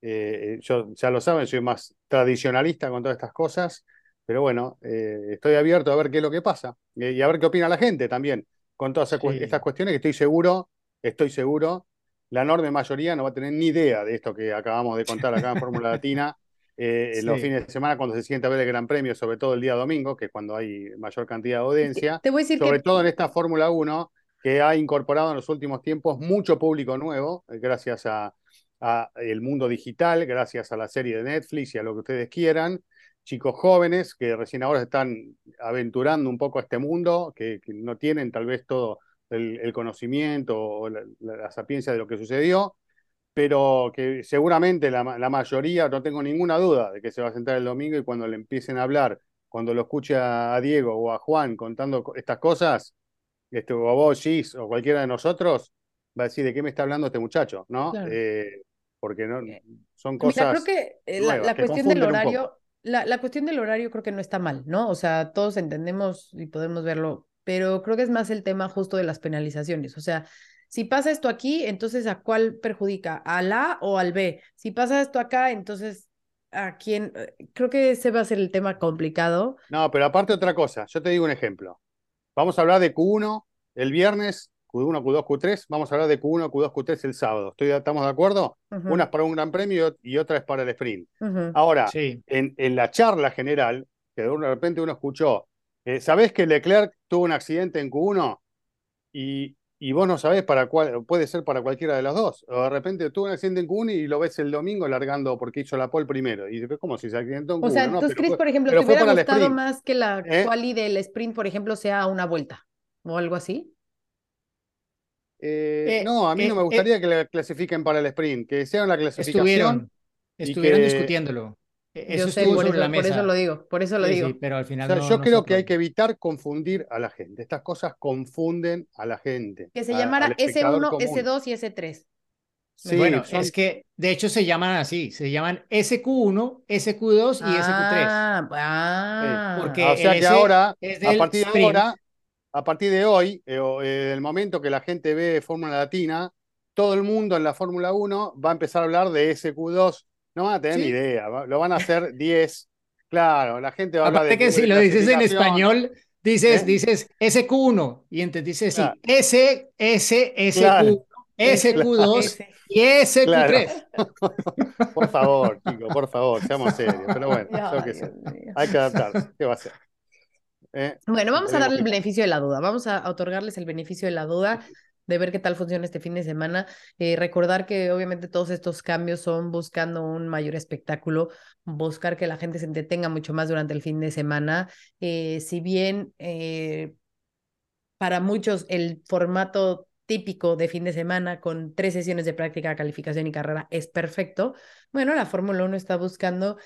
Eh, yo ya lo saben, soy más tradicionalista con todas estas cosas, pero bueno, eh, estoy abierto a ver qué es lo que pasa eh, y a ver qué opina la gente también con todas estas cuestiones que estoy seguro, estoy seguro, la enorme mayoría no va a tener ni idea de esto que acabamos de contar acá en Fórmula Latina. en los fines de semana cuando se siente a ver el Gran Premio, sobre todo el día domingo, que es cuando hay mayor cantidad de audiencia, Te voy a decir sobre todo en esta Fórmula 1, que ha incorporado en los últimos tiempos mucho público nuevo, gracias a, a el mundo digital, gracias a la serie de Netflix y a lo que ustedes quieran. Chicos jóvenes que recién ahora están aventurando un poco a este mundo, que, no tienen tal vez todo el, conocimiento o la, sapiencia de lo que sucedió, pero que seguramente la, mayoría, no tengo ninguna duda de que se va a sentar el domingo y cuando le empiecen a hablar, cuando lo escuche a, Diego o a Juan contando estas cosas, este, o a vos, Gis, o cualquiera de nosotros, va a decir de qué me está hablando este muchacho, ¿no? Eh, porque no, eh, son cosas. Mira, creo que eh, la, cuestión del horario, la, cuestión del horario creo que no está mal, ¿no? O sea, todos entendemos y podemos verlo, pero creo que es más el tema justo de las penalizaciones. O sea, si pasa esto aquí, entonces ¿a cuál perjudica? ¿Al A o al B? Si pasa esto acá, entonces ¿a quién? Creo que ese va a ser el tema complicado. No, pero aparte otra cosa, yo te digo un ejemplo. Vamos a hablar de Q1 el viernes Q1, Q2, Q3, vamos a hablar de Q1, Q2, Q3 el sábado. ¿Estoy, ¿Estamos de acuerdo? Una es para un gran premio y otra es para el sprint. Ahora, en, en, la charla general, que de repente uno escuchó, eh, ¿sabés que Leclerc tuvo un accidente en Q1? Y, y vos no sabés para cuál, puede ser para cualquiera de las dos. O de repente tuvo un accidente en Q1 y lo ves el domingo largando porque hizo la pole primero. Y es como si se accidentó en Q1. O sea, entonces, Chris, por ejemplo, ¿te hubiera gustado más que la ¿Eh? quali del sprint, por ejemplo, sea una vuelta o algo así? Eh, eh, no, a mí no me eh, gustaría que la clasifiquen para el sprint, que sea una clasificación. Estuvieron, estuvieron discutiéndolo. E, eso sé, por, eso, por eso, lo digo, por eso lo digo. pero al final yo creo que hay que evitar confundir a la gente. Estas cosas confunden a la gente. Que se llamara S1, S2 y S3. Sí, bueno, es que de hecho se llaman así, se llaman SQ1, SQ2 y SQ3. Ah, ah. Porque o sea que ahora, a partir de ahora, a partir de hoy, eh, eh, el momento que la gente ve Fórmula Latina, todo el mundo en la Fórmula 1 va a empezar a hablar de SQ2. No van a tener ni idea, lo van a hacer 10. Claro, la gente va a hablar de. que si lo dices en español, dices, ¿Eh? dices SQ1 y entonces dices sí, S, S, SQ, SQ2 y SQ3. por favor, chicos, por favor, seamos serios. Pero bueno, hay que adaptarse. ¿Qué va a ser? Eh, bueno, vamos a darle el beneficio de la duda, vamos a otorgarles el beneficio de la duda de ver qué tal funciona este fin de semana. Eh, recordar que obviamente todos estos cambios son buscando un mayor espectáculo, buscar que la gente se entretenga mucho más durante el fin de semana. Eh, si bien para muchos el formato típico de fin de semana con tres sesiones de práctica, calificación y carrera es perfecto, bueno, la Fórmula 1 está buscando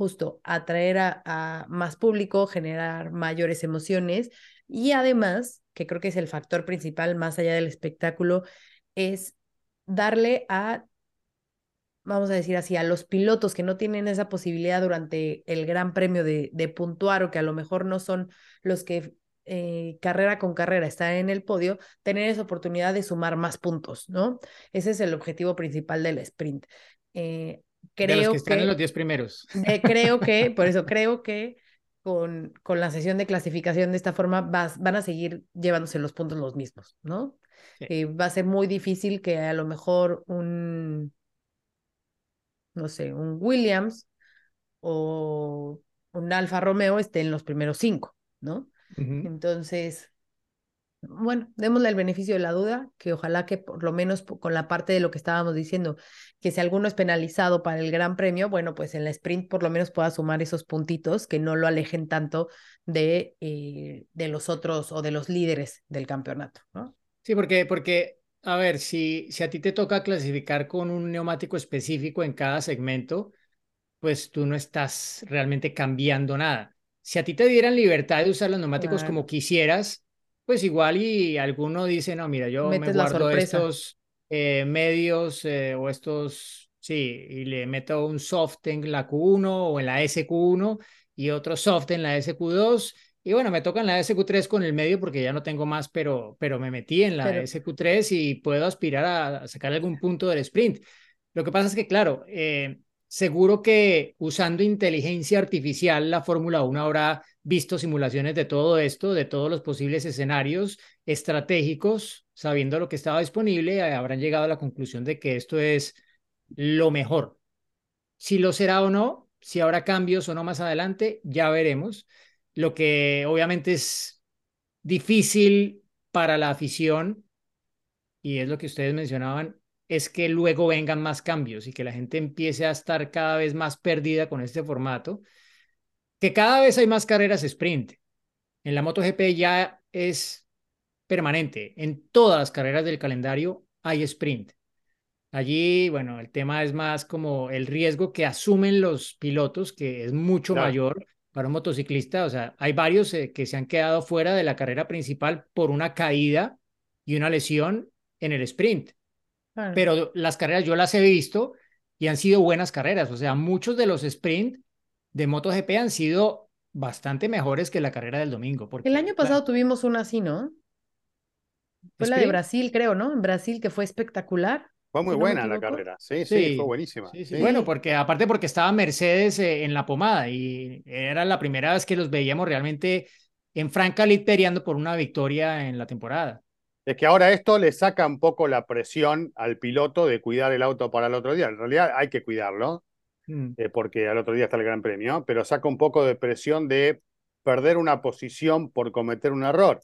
justo atraer a, más público, generar mayores emociones y además, que creo que es el factor principal más allá del espectáculo, es darle a, vamos a decir así, a los pilotos que no tienen esa posibilidad durante el Gran Premio de, de puntuar o que a lo mejor no son los que eh, carrera con carrera están en el podio, tener esa oportunidad de sumar más puntos, ¿no? Ese es el objetivo principal del sprint. Eh, creo de los que están en los 10 primeros. creo que, por eso creo que con, con la sesión de clasificación de esta forma vas, van a seguir llevándose los puntos los mismos, ¿no? Eh, va a ser muy difícil que a lo mejor un, no sé, un Williams o un Alfa Romeo esté en los primeros cinco, ¿no? Entonces, bueno, démosle el beneficio de la duda, que ojalá que por lo menos con la parte de lo que estábamos diciendo, que si alguno es penalizado para el Gran Premio, bueno, pues en la sprint por lo menos pueda sumar esos puntitos que no lo alejen tanto de, eh, de los otros o de los líderes del campeonato, ¿no? Sí, porque, porque a ver, si, si a ti te toca clasificar con un neumático específico en cada segmento, pues tú no estás realmente cambiando nada. Si a ti te dieran libertad de usar los neumáticos como quisieras, pues igual y alguno dice, no, mira, yo me guardo estos, eh, medios eh, o estos, sí, y le meto un soft en la Q1 o en la SQ1 y otro soft en la SQ2. Y bueno, me toca en la SQ3 con el medio porque ya no tengo más, pero, pero me metí en la SQ3 y puedo aspirar a sacar algún punto del sprint. Lo que pasa es que, claro, eh, seguro que usando inteligencia artificial, la Fórmula 1 habrá visto simulaciones de todo esto, de todos los posibles escenarios estratégicos, sabiendo lo que estaba disponible, eh, habrán llegado a la conclusión de que esto es lo mejor. Si lo será o no, si habrá cambios o no más adelante, ya veremos. Lo que obviamente es difícil para la afición, y es lo que ustedes mencionaban, es que luego vengan más cambios y que la gente empiece a estar cada vez más perdida con este formato, que cada vez hay más carreras sprint. En la MotoGP ya es permanente. En todas las carreras del calendario hay sprint. Allí, bueno, el tema es más como el riesgo que asumen los pilotos, que es mucho mayor para un motociclista. O sea, hay varios eh, que se han quedado fuera de la carrera principal por una caída y una lesión en el sprint. Pero las carreras yo las he visto y han sido buenas carreras. O sea, muchos de los sprint de MotoGP han sido bastante mejores que la carrera del domingo. Porque, el año pasado tuvimos una así, ¿no? Fue la de Brasil, creo, ¿no? En Brasil, que fue espectacular. Fue muy buena la carrera, sí, sí, fue buenísima. Bueno, porque aparte porque estaba Mercedes eh, en la pomada y era la primera vez que los veíamos realmente en franca lid peleando por una victoria en la temporada. Es que ahora esto le saca un poco la presión al piloto de cuidar el auto para el otro día. En realidad hay que cuidarlo, mm. eh, porque al otro día está el Gran Premio, pero saca un poco de presión de perder una posición por cometer un error.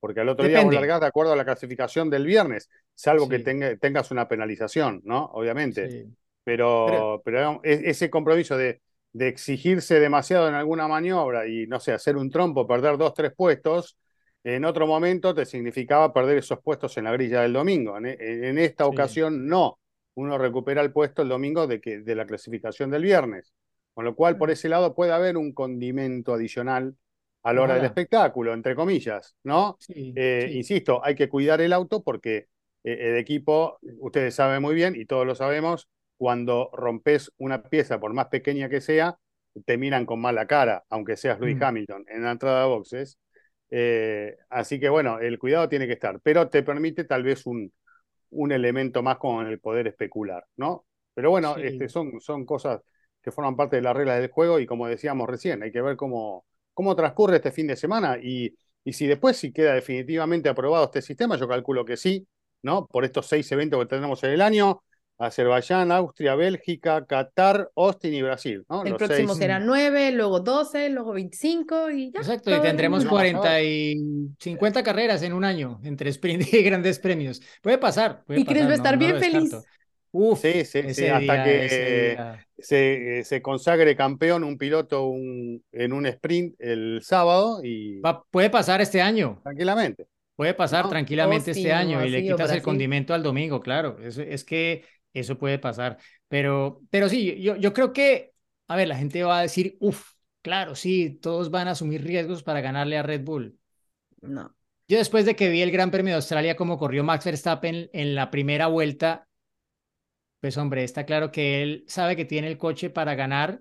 Porque al otro día vos largás de acuerdo a la clasificación del viernes, salvo que tengas una penalización, ¿no? Obviamente. Pero, pero, ese compromiso de, de exigirse demasiado en alguna maniobra y, no sé, hacer un trompo, perder dos, tres puestos, en otro momento te significaba perder esos puestos en la grilla del domingo. En, esta ocasión no. Uno recupera el puesto el domingo de, que, de la clasificación del viernes. Con lo cual, por ese lado, puede haber un condimento adicional a la hora del espectáculo, entre comillas, ¿no? Eh, insisto, hay que cuidar el auto porque eh, el equipo, ustedes saben muy bien y todos lo sabemos, cuando rompes una pieza, por más pequeña que sea, te miran con mala cara, aunque seas Luis mm. Hamilton en la entrada de boxes. Eh, así que bueno, el cuidado tiene que estar, pero te permite tal vez un, un elemento más con el poder especular, ¿no? Pero bueno, este, son, son cosas que forman parte de las reglas del juego y como decíamos recién, hay que ver cómo, cómo transcurre este fin de semana y, y si después si queda definitivamente aprobado este sistema, yo calculo que sí, ¿no? Por estos seis eventos que tenemos en el año, Azerbaiyán, Austria, Bélgica, Qatar, Austin y Brasil. ¿no? El próximo será 9, luego 12, luego 25 y ya. Exacto, y tendremos 40 y 50 carreras en un año entre sprint y grandes premios. Puede pasar. y Chris va a estar bien feliz. Uf, sí, sí, sí, hasta que se, se, consagre campeón un piloto en un sprint el sábado y... puede pasar este año. Tranquilamente. Puede pasar tranquilamente este año y le quitas el condimento al domingo, claro. Es, es que eso puede pasar. Pero, pero sí, yo, yo creo que, a ver, la gente va a decir, uff, claro, sí, todos van a asumir riesgos para ganarle a Red Bull. No. Yo después de que vi el Gran Premio de Australia como corrió Max Verstappen en la primera vuelta, pues hombre, está claro que él sabe que tiene el coche para ganar,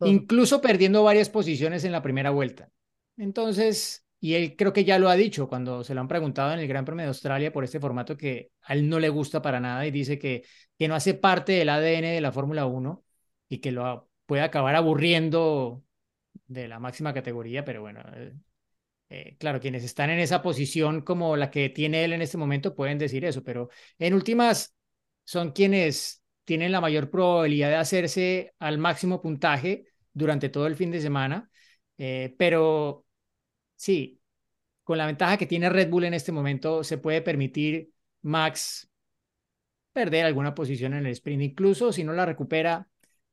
incluso perdiendo varias posiciones en la primera vuelta. Entonces, y él creo que ya lo ha dicho cuando se lo han preguntado en el Gran Premio de Australia por este formato que a él no le gusta para nada y dice que, que no hace parte del ADN de la Fórmula 1 y que lo puede acabar aburriendo de la máxima categoría, pero bueno, eh, eh, claro, quienes están en esa posición como la que tiene él en este momento pueden decir eso, pero en últimas son quienes tienen la mayor probabilidad de hacerse al máximo puntaje durante todo el fin de semana, eh, pero sí, con la ventaja que tiene Red Bull en este momento, se puede permitir Max perder alguna posición en el sprint, incluso si no la recupera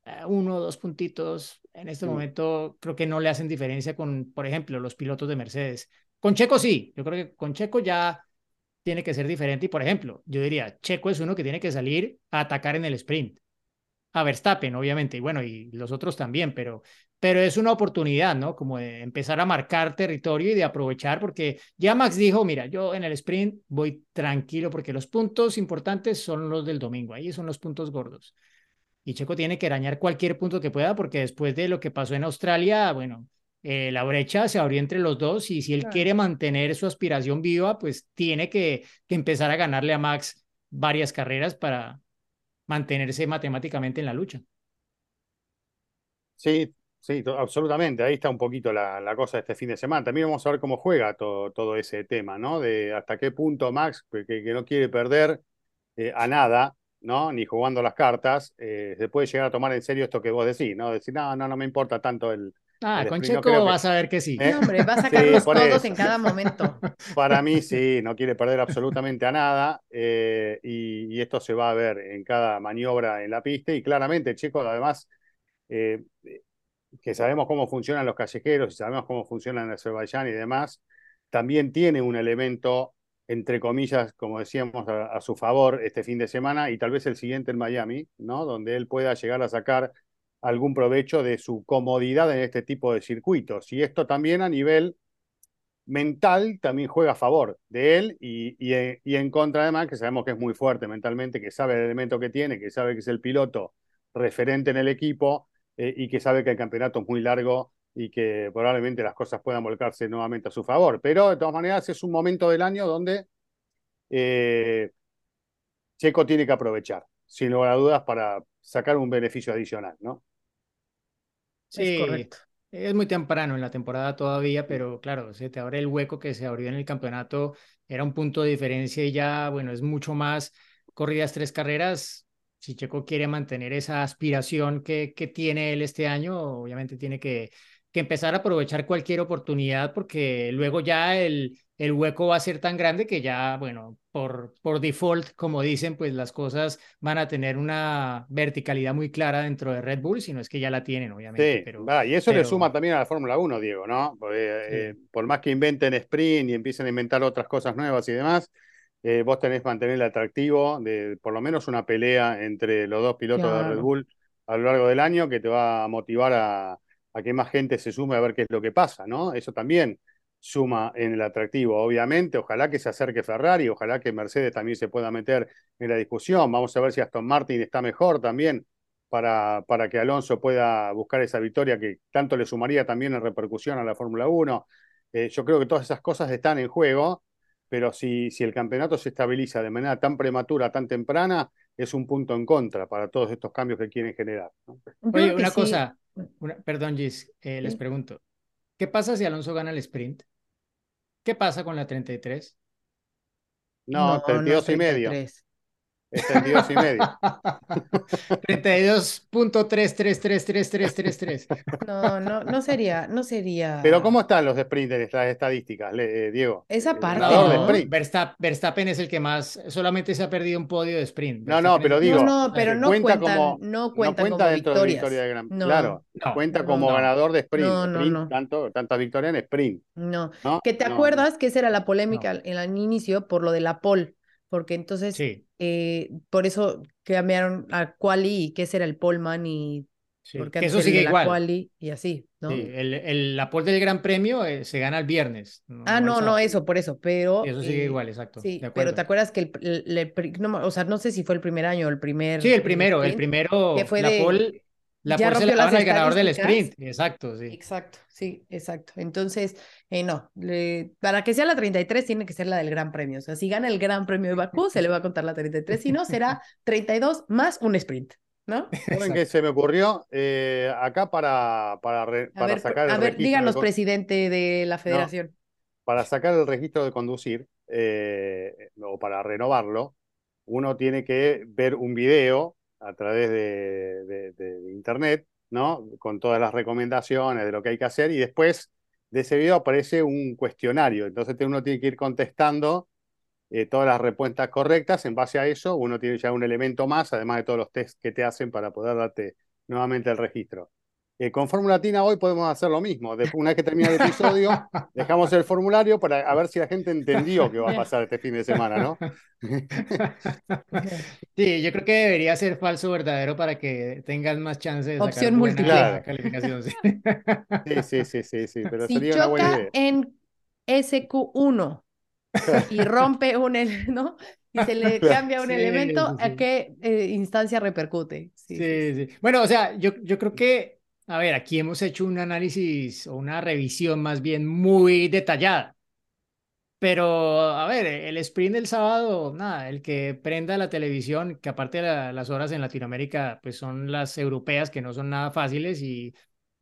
eh, uno o dos puntitos, en este momento creo que no le hacen diferencia con, por ejemplo, los pilotos de Mercedes. Con Checo sí, yo creo que con Checo ya tiene que ser diferente y, por ejemplo, yo diría, Checo es uno que tiene que salir a atacar en el sprint. A Verstappen, obviamente, y bueno, y los otros también, pero pero es una oportunidad, ¿no? Como de empezar a marcar territorio y de aprovechar, porque ya Max dijo, mira, yo en el sprint voy tranquilo porque los puntos importantes son los del domingo, ahí son los puntos gordos. Y Checo tiene que arañar cualquier punto que pueda, porque después de lo que pasó en Australia, bueno, eh, la brecha se abrió entre los dos y si él quiere mantener su aspiración viva, pues tiene que, que empezar a ganarle a Max varias carreras para mantenerse matemáticamente en la lucha. Sí, Sí, absolutamente. Ahí está un poquito la, la, cosa de este fin de semana. También vamos a ver cómo juega todo, todo ese tema, ¿no? De hasta qué punto Max, que, que no quiere perder eh, a nada, ¿no? Ni jugando las cartas, eh, se puede llegar a tomar en serio esto que vos decís, ¿no? Decir, no, no, no me importa tanto el. Ah, con Checo vas a ver que sí. ¿Eh? hombre, va a sacarlos sí, todos en cada momento. Para mí, sí, no quiere perder absolutamente a nada. Eh, y, y, esto se va a ver en cada maniobra en la pista. Y claramente, Checo, además. Eh, que sabemos cómo funcionan los callejeros y sabemos cómo funcionan en Azerbaiyán y demás, también tiene un elemento, entre comillas, como decíamos, a, a, su favor este fin de semana y tal vez el siguiente en Miami, ¿no? Donde él pueda llegar a sacar algún provecho de su comodidad en este tipo de circuitos. Y esto también a nivel mental también juega a favor de él y, y, y en contra además, que sabemos que es muy fuerte mentalmente, que sabe el elemento que tiene, que sabe que es el piloto referente en el equipo eh, y que sabe que el campeonato es muy largo y que probablemente las cosas puedan volcarse nuevamente a su favor. Pero de todas maneras es un momento del año donde eh, Checo tiene que aprovechar, sin lugar a dudas, para sacar un beneficio adicional, ¿no? Sí, es correcto. Es muy temprano en la temporada todavía, pero claro, se te abre el hueco que se abrió en el campeonato, era un punto de diferencia y ya, bueno, es mucho más corridas tres carreras, si Checo quiere mantener esa aspiración que, que tiene él este año, obviamente tiene que, que, empezar a aprovechar cualquier oportunidad porque luego ya el, el hueco va a ser tan grande que ya, bueno, por, por default, como dicen, pues las cosas van a tener una verticalidad muy clara dentro de Red Bull, si no es que ya la tienen, obviamente. Sí, pero, va, y eso pero... le suma también a la Fórmula 1, Diego, ¿no? Porque, sí. eh, por más que inventen sprint y empiecen a inventar otras cosas nuevas y demás, eh, vos tenés que mantener el atractivo de por lo menos una pelea entre los dos pilotos claro. de Red Bull a lo largo del año que te va a motivar a, a, que más gente se sume a ver qué es lo que pasa, ¿no? Eso también suma en el atractivo, obviamente. Ojalá que se acerque Ferrari, ojalá que Mercedes también se pueda meter en la discusión. Vamos a ver si Aston Martin está mejor también para, para que Alonso pueda buscar esa victoria que tanto le sumaría también en repercusión a la Fórmula 1. Eh, yo creo que todas esas cosas están en juego pero si, si el campeonato se estabiliza de manera tan prematura, tan temprana, es un punto en contra para todos estos cambios que quieren generar. ¿no? Oye, una sí. cosa, una, perdón, Gis, eh, les pregunto, ¿qué pasa si Alonso gana el sprint? ¿Qué pasa con la 33? No, no 32 no, y medio. Es 32 y medio. 32.33333333. No, no, no sería, no sería. Pero ¿cómo están los sprinters, las estadísticas, eh, Diego? Esa parte. No, Verstappen, Verstappen, es el que más, solamente se ha perdido un podio de sprint. No, no, pero digo. No, no, pero no cuenta cuentan, como, no cuenta, no cuenta como dentro victorias. de la victoria de Gran Claro, cuenta como ganador de sprint. No, no, sprint no. Tanto, tantas victorias en sprint. No. Que te acuerdas que esa era la polémica en el inicio por lo de la pole porque entonces sí. eh, por eso cambiaron a Quali y que ese era el Polman y sí. porque que eso sigue igual Quali y así, ¿no? Sí, el, el, la pole del Gran Premio eh, se gana el viernes. No, ah, no, no, eso, por eso, pero... Eso sigue eh, igual, exacto. Sí, pero te acuerdas que el, el, el no, o sea, no sé si fue el primer año o el primer... Sí, el primero, el primero, que fue la de, pole... La ya pole se la al ganador del sprint, exacto, sí. Exacto, sí, exacto. Entonces, eh, no, le, para que sea la 33 tiene que ser la del Gran Premio. O sea, si gana el Gran Premio de Bakú, se le va a contar la 33, si no, será 32 más un sprint. ¿No? ¿Saben qué se me ocurrió? Eh, acá para, para, re, para ver, sacar el A ver, díganos, de... presidente de la federación. No, para sacar el registro de conducir eh, o para renovarlo, uno tiene que ver un video a través de, internet, ¿no? Con todas las recomendaciones de lo que hay que hacer y después de ese video aparece un cuestionario. Entonces uno tiene que ir contestando eh, todas las respuestas correctas. En base a eso, uno tiene ya un elemento más, además de todos los tests que te hacen para poder darte nuevamente el registro. Eh, con Fórmula Latina hoy podemos hacer lo mismo. una vez que termina el episodio, dejamos el formulario para a ver si la gente entendió qué va a pasar este fin de semana, ¿no? Sí, yo creo que debería ser falso verdadero para que tengan más chances de Opción múltiple. calificación. Sí, sí, sí, sí, pero si sería choca una buena idea. en SQ1 y rompe un, ¿no? y se le cambia un elemento, ¿a qué eh, instancia repercute? Sí, sí, Bueno, o sea, yo, yo creo que, a ver, aquí hemos hecho un análisis o una revisión más bien muy detallada. Pero, a ver, el sprint del sábado, nada, el que prenda la televisión, que aparte de las horas en Latinoamérica, pues son las europeas, que no son nada fáciles y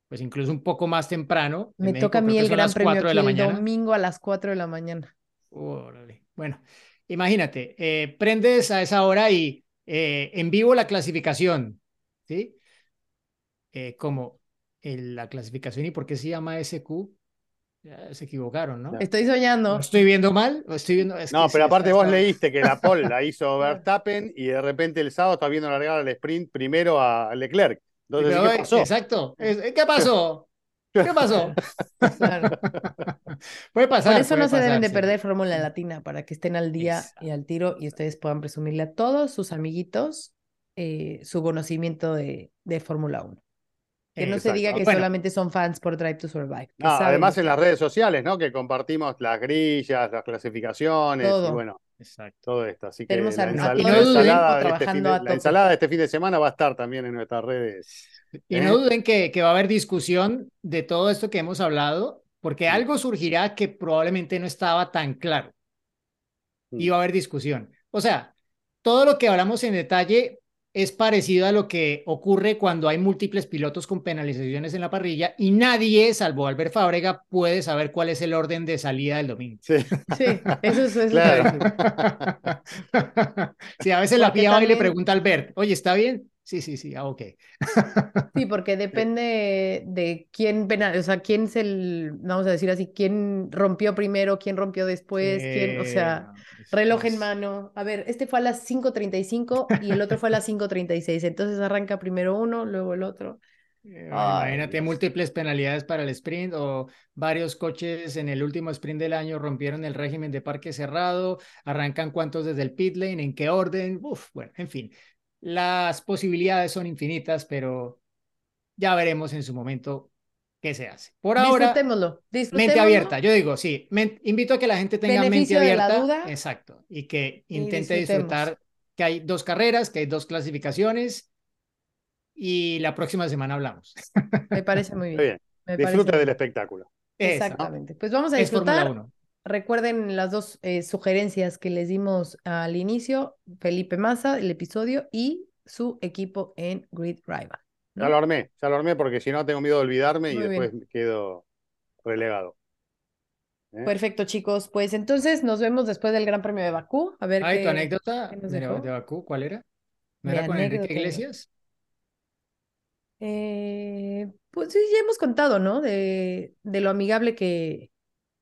pues incluso un poco más temprano. Me toca a mí el gran premio aquí el domingo a las 4 de la mañana. Órale. Bueno, imagínate, eh, prendes a esa hora y eh, en vivo la clasificación, ¿sí? Eh, como la clasificación y por qué se llama SQ, se equivocaron, ¿no? Estoy soñando. estoy viendo mal? estoy viendo... no, pero aparte vos leíste que la pole la hizo Verstappen y de repente el sábado está viendo largar el sprint primero a Leclerc. Entonces, ¿qué pasó? Exacto. ¿Qué pasó? ¿Qué pasó? puede pasar. Por eso no se deben de perder Fórmula Latina, para que estén al día y al tiro y ustedes puedan presumirle a todos sus amiguitos eh, su conocimiento de, de Fórmula 1. Que no se diga que solamente son fans por Drive to Survive. además en las redes sociales, ¿no? Que compartimos las grillas, las clasificaciones, y bueno, todo esto. Así que la, ensalada, de este fin de, la ensalada de este fin de semana va a estar también en nuestras redes y no ¿Eh? duden que, que va a haber discusión de todo esto que hemos hablado, porque algo surgirá que probablemente no estaba tan claro. Y va a haber discusión. O sea, todo lo que hablamos en detalle es parecido a lo que ocurre cuando hay múltiples pilotos con penalizaciones en la parrilla y nadie, salvo Albert Fábrega, puede saber cuál es el orden de salida del domingo. Sí, eso es, eso claro. sí, a veces la pilla y le pregunta a Albert, oye, ¿está bien? Sí, sí, sí, ah, ok. Sí, porque depende de quién, o sea, quién es el, vamos a decir así, quién rompió primero, quién rompió después, quién, o sea, reloj en mano. A ver, este fue a las 5.35 y el otro fue a las 5.36, entonces arranca primero uno, luego el otro. Eh, imagínate múltiples penalidades para el sprint o varios coches en el último sprint del año rompieron el régimen de parque cerrado, arrancan cuántos desde el pit lane, en qué orden, uf, bueno, en fin, las posibilidades son infinitas, pero ya veremos en su momento qué se hace. Por ahora, disfrutémoslo, mente abierta. Yo digo, sí, invito a que la gente tenga mente abierta. Exacto. Y que intente disfrutar que hay dos carreras, que hay dos clasificaciones y la próxima semana hablamos. Me parece muy bien. Disfruta del espectáculo. Exactamente. Pues vamos a disfrutar. Recuerden las dos eh, sugerencias que les dimos al inicio, Felipe Massa, el episodio, y su equipo en Grid Rival. Ya lo armé, ya lo armé porque si no tengo miedo de olvidarme y después quedo relegado. ¿Eh? Perfecto, chicos. Pues entonces nos vemos después del Gran Premio de Bakú. A ver Ay, tu anécdota de, Bakú, ¿cuál era? ¿No era con Enrique Iglesias? Eh, pues sí, ya hemos contado, ¿no? De, de lo amigable que,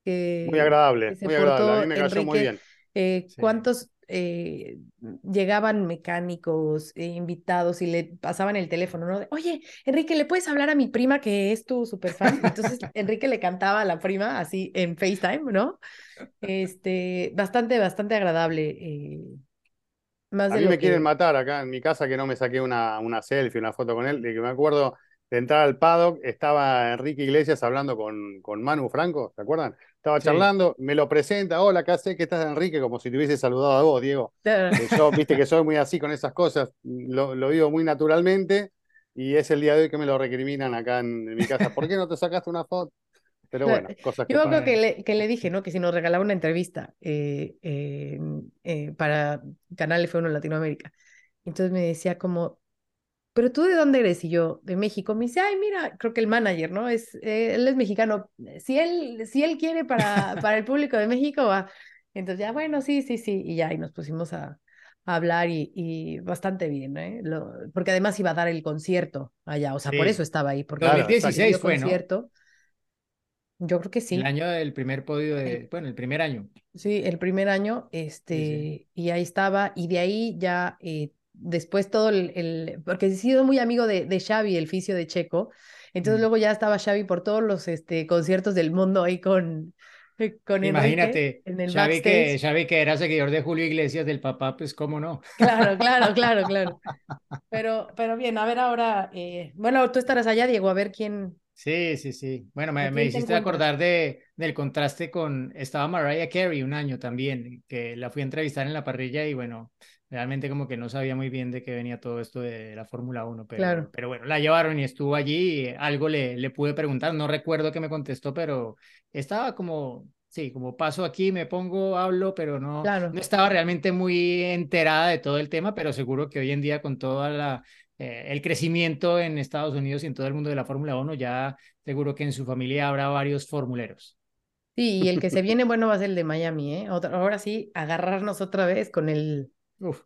muy agradable, muy agradable. A mí me cayó muy bien. Eh, ¿Cuántos eh, llegaban mecánicos, eh, invitados y le pasaban el teléfono, ¿no? Oye, Enrique, ¿le puedes hablar a mi prima que es tu super fan? Entonces Enrique le cantaba a la prima así en FaceTime, ¿no? Este, bastante, bastante agradable. más a mí me quieren matar acá en mi casa que no me saqué una, una selfie, una foto con él, de que me acuerdo de entrar al paddock, estaba Enrique Iglesias hablando con, con Manu Franco, ¿se acuerdan? Estaba charlando, me lo presenta, hola, acá sé que estás Enrique, como si te hubiese saludado a vos, Diego. Yo, viste que soy muy así con esas cosas, lo, lo vivo muy naturalmente y es el día de hoy que me lo recriminan acá en, mi casa. ¿Por qué no te sacaste una foto? Pero bueno, cosas que Yo creo que le, que le dije, ¿no? Que si nos regalaba una entrevista eh, eh, para Canal F1 Latinoamérica. Entonces me decía como, pero tú de dónde eres? Y yo, de México. Me dice, ay, mira, creo que el manager, ¿no? Es, eh, él es mexicano. Si él, si él quiere para, para el público de México, va. Entonces, ya, bueno, sí, sí, sí. Y ya, y nos pusimos a, hablar y, y, bastante bien, ¿eh? Lo, porque además iba a dar el concierto allá, o sea, por eso estaba ahí. Porque 2016 fue, concierto. Yo creo que sí. El año del primer podio de, bueno, el primer año. Sí, el primer año, este, y ahí estaba, y de ahí ya eh, después todo el, porque he sido muy amigo de, de Xavi, el fisio de Checo, entonces Mm. luego ya estaba Xavi por todos los este, conciertos del mundo ahí con, con Imagínate, en el Xavi que. Xavi que era seguidor de Julio Iglesias del papá, pues cómo no. Claro, claro, claro, claro. Pero, pero bien, a ver ahora, eh, bueno, tú estarás allá, Diego, a ver quién, Sí, sí, sí. Bueno, me, ¿A me hiciste acordar de, del contraste con, estaba Mariah Carey un año también, que la fui a entrevistar en la parrilla y bueno, realmente como que no sabía muy bien de qué venía todo esto de la Fórmula 1, pero, Claro. pero bueno, la llevaron y estuvo allí, y algo le, le pude preguntar, no recuerdo que me contestó, pero estaba como, sí, como paso aquí, me pongo, hablo, pero no, Claro. no estaba realmente muy enterada de todo el tema, pero seguro que hoy en día con toda la... eh, el crecimiento en Estados Unidos y en todo el mundo de la Fórmula 1 ya seguro que en su familia habrá varios formuleros. Sí, y el que se viene bueno va a ser el de Miami, ¿eh? Otra- ahora sí, agarrarnos otra vez con el, Uf,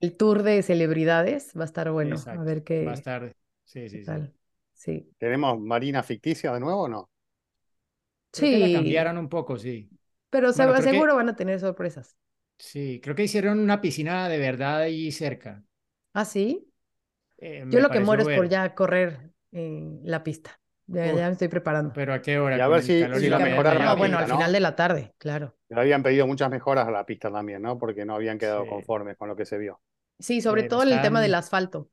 el tour de celebridades, va a estar bueno, a ver qué, Va a estar. Sí, sí, sí. Sí, ¿Tenemos Marina ficticia de nuevo o no? Creo que la sí, cambiaron un poco, sí. pero se- Bueno, creo que- seguro van a tener sorpresas. Sí, creo que hicieron una piscina de verdad allí cerca. ¿Ah, sí? Eh, Yo lo que muero es por ya correr en la pista. Ya, me estoy preparando. Pero a qué hora? Y a ver si- si la mejoraron allá No, bueno, al final de la tarde, claro. Le habían pedido muchas mejoras a la pista también, ¿no? Porque no habían quedado Sí. conformes con lo que se vio. Sí, sobre todo el tema del asfalto.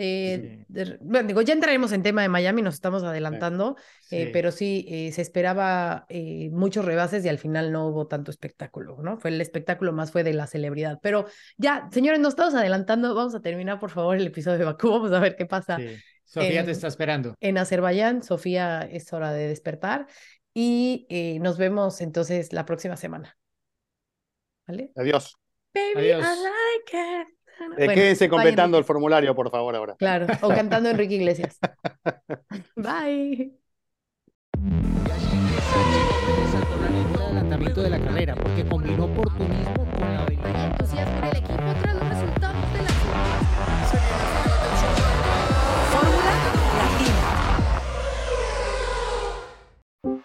Eh, Sí. de- bueno, digo, ya entraremos en tema de Miami, nos estamos adelantando, eh, Sí. pero sí, eh, se esperaba eh, muchos rebases y al final no hubo tanto espectáculo, ¿no? Fue el espectáculo más fue de la celebridad. Pero ya, señores, nos estamos adelantando, vamos a terminar, por favor, el episodio de Bakú, vamos a ver qué pasa Sofía te en- está esperando. en Azerbaiyán. Sofía, es hora de despertar y eh, nos vemos entonces la próxima semana. ¿Vale? Adiós. Baby, I Adiós. like it. Eh, Bueno, quédense completando el Enrique. formulario, por favor, ahora. Claro, o cantando Enrique Iglesias. Bye. el de la carrera porque combinó oportunismo con la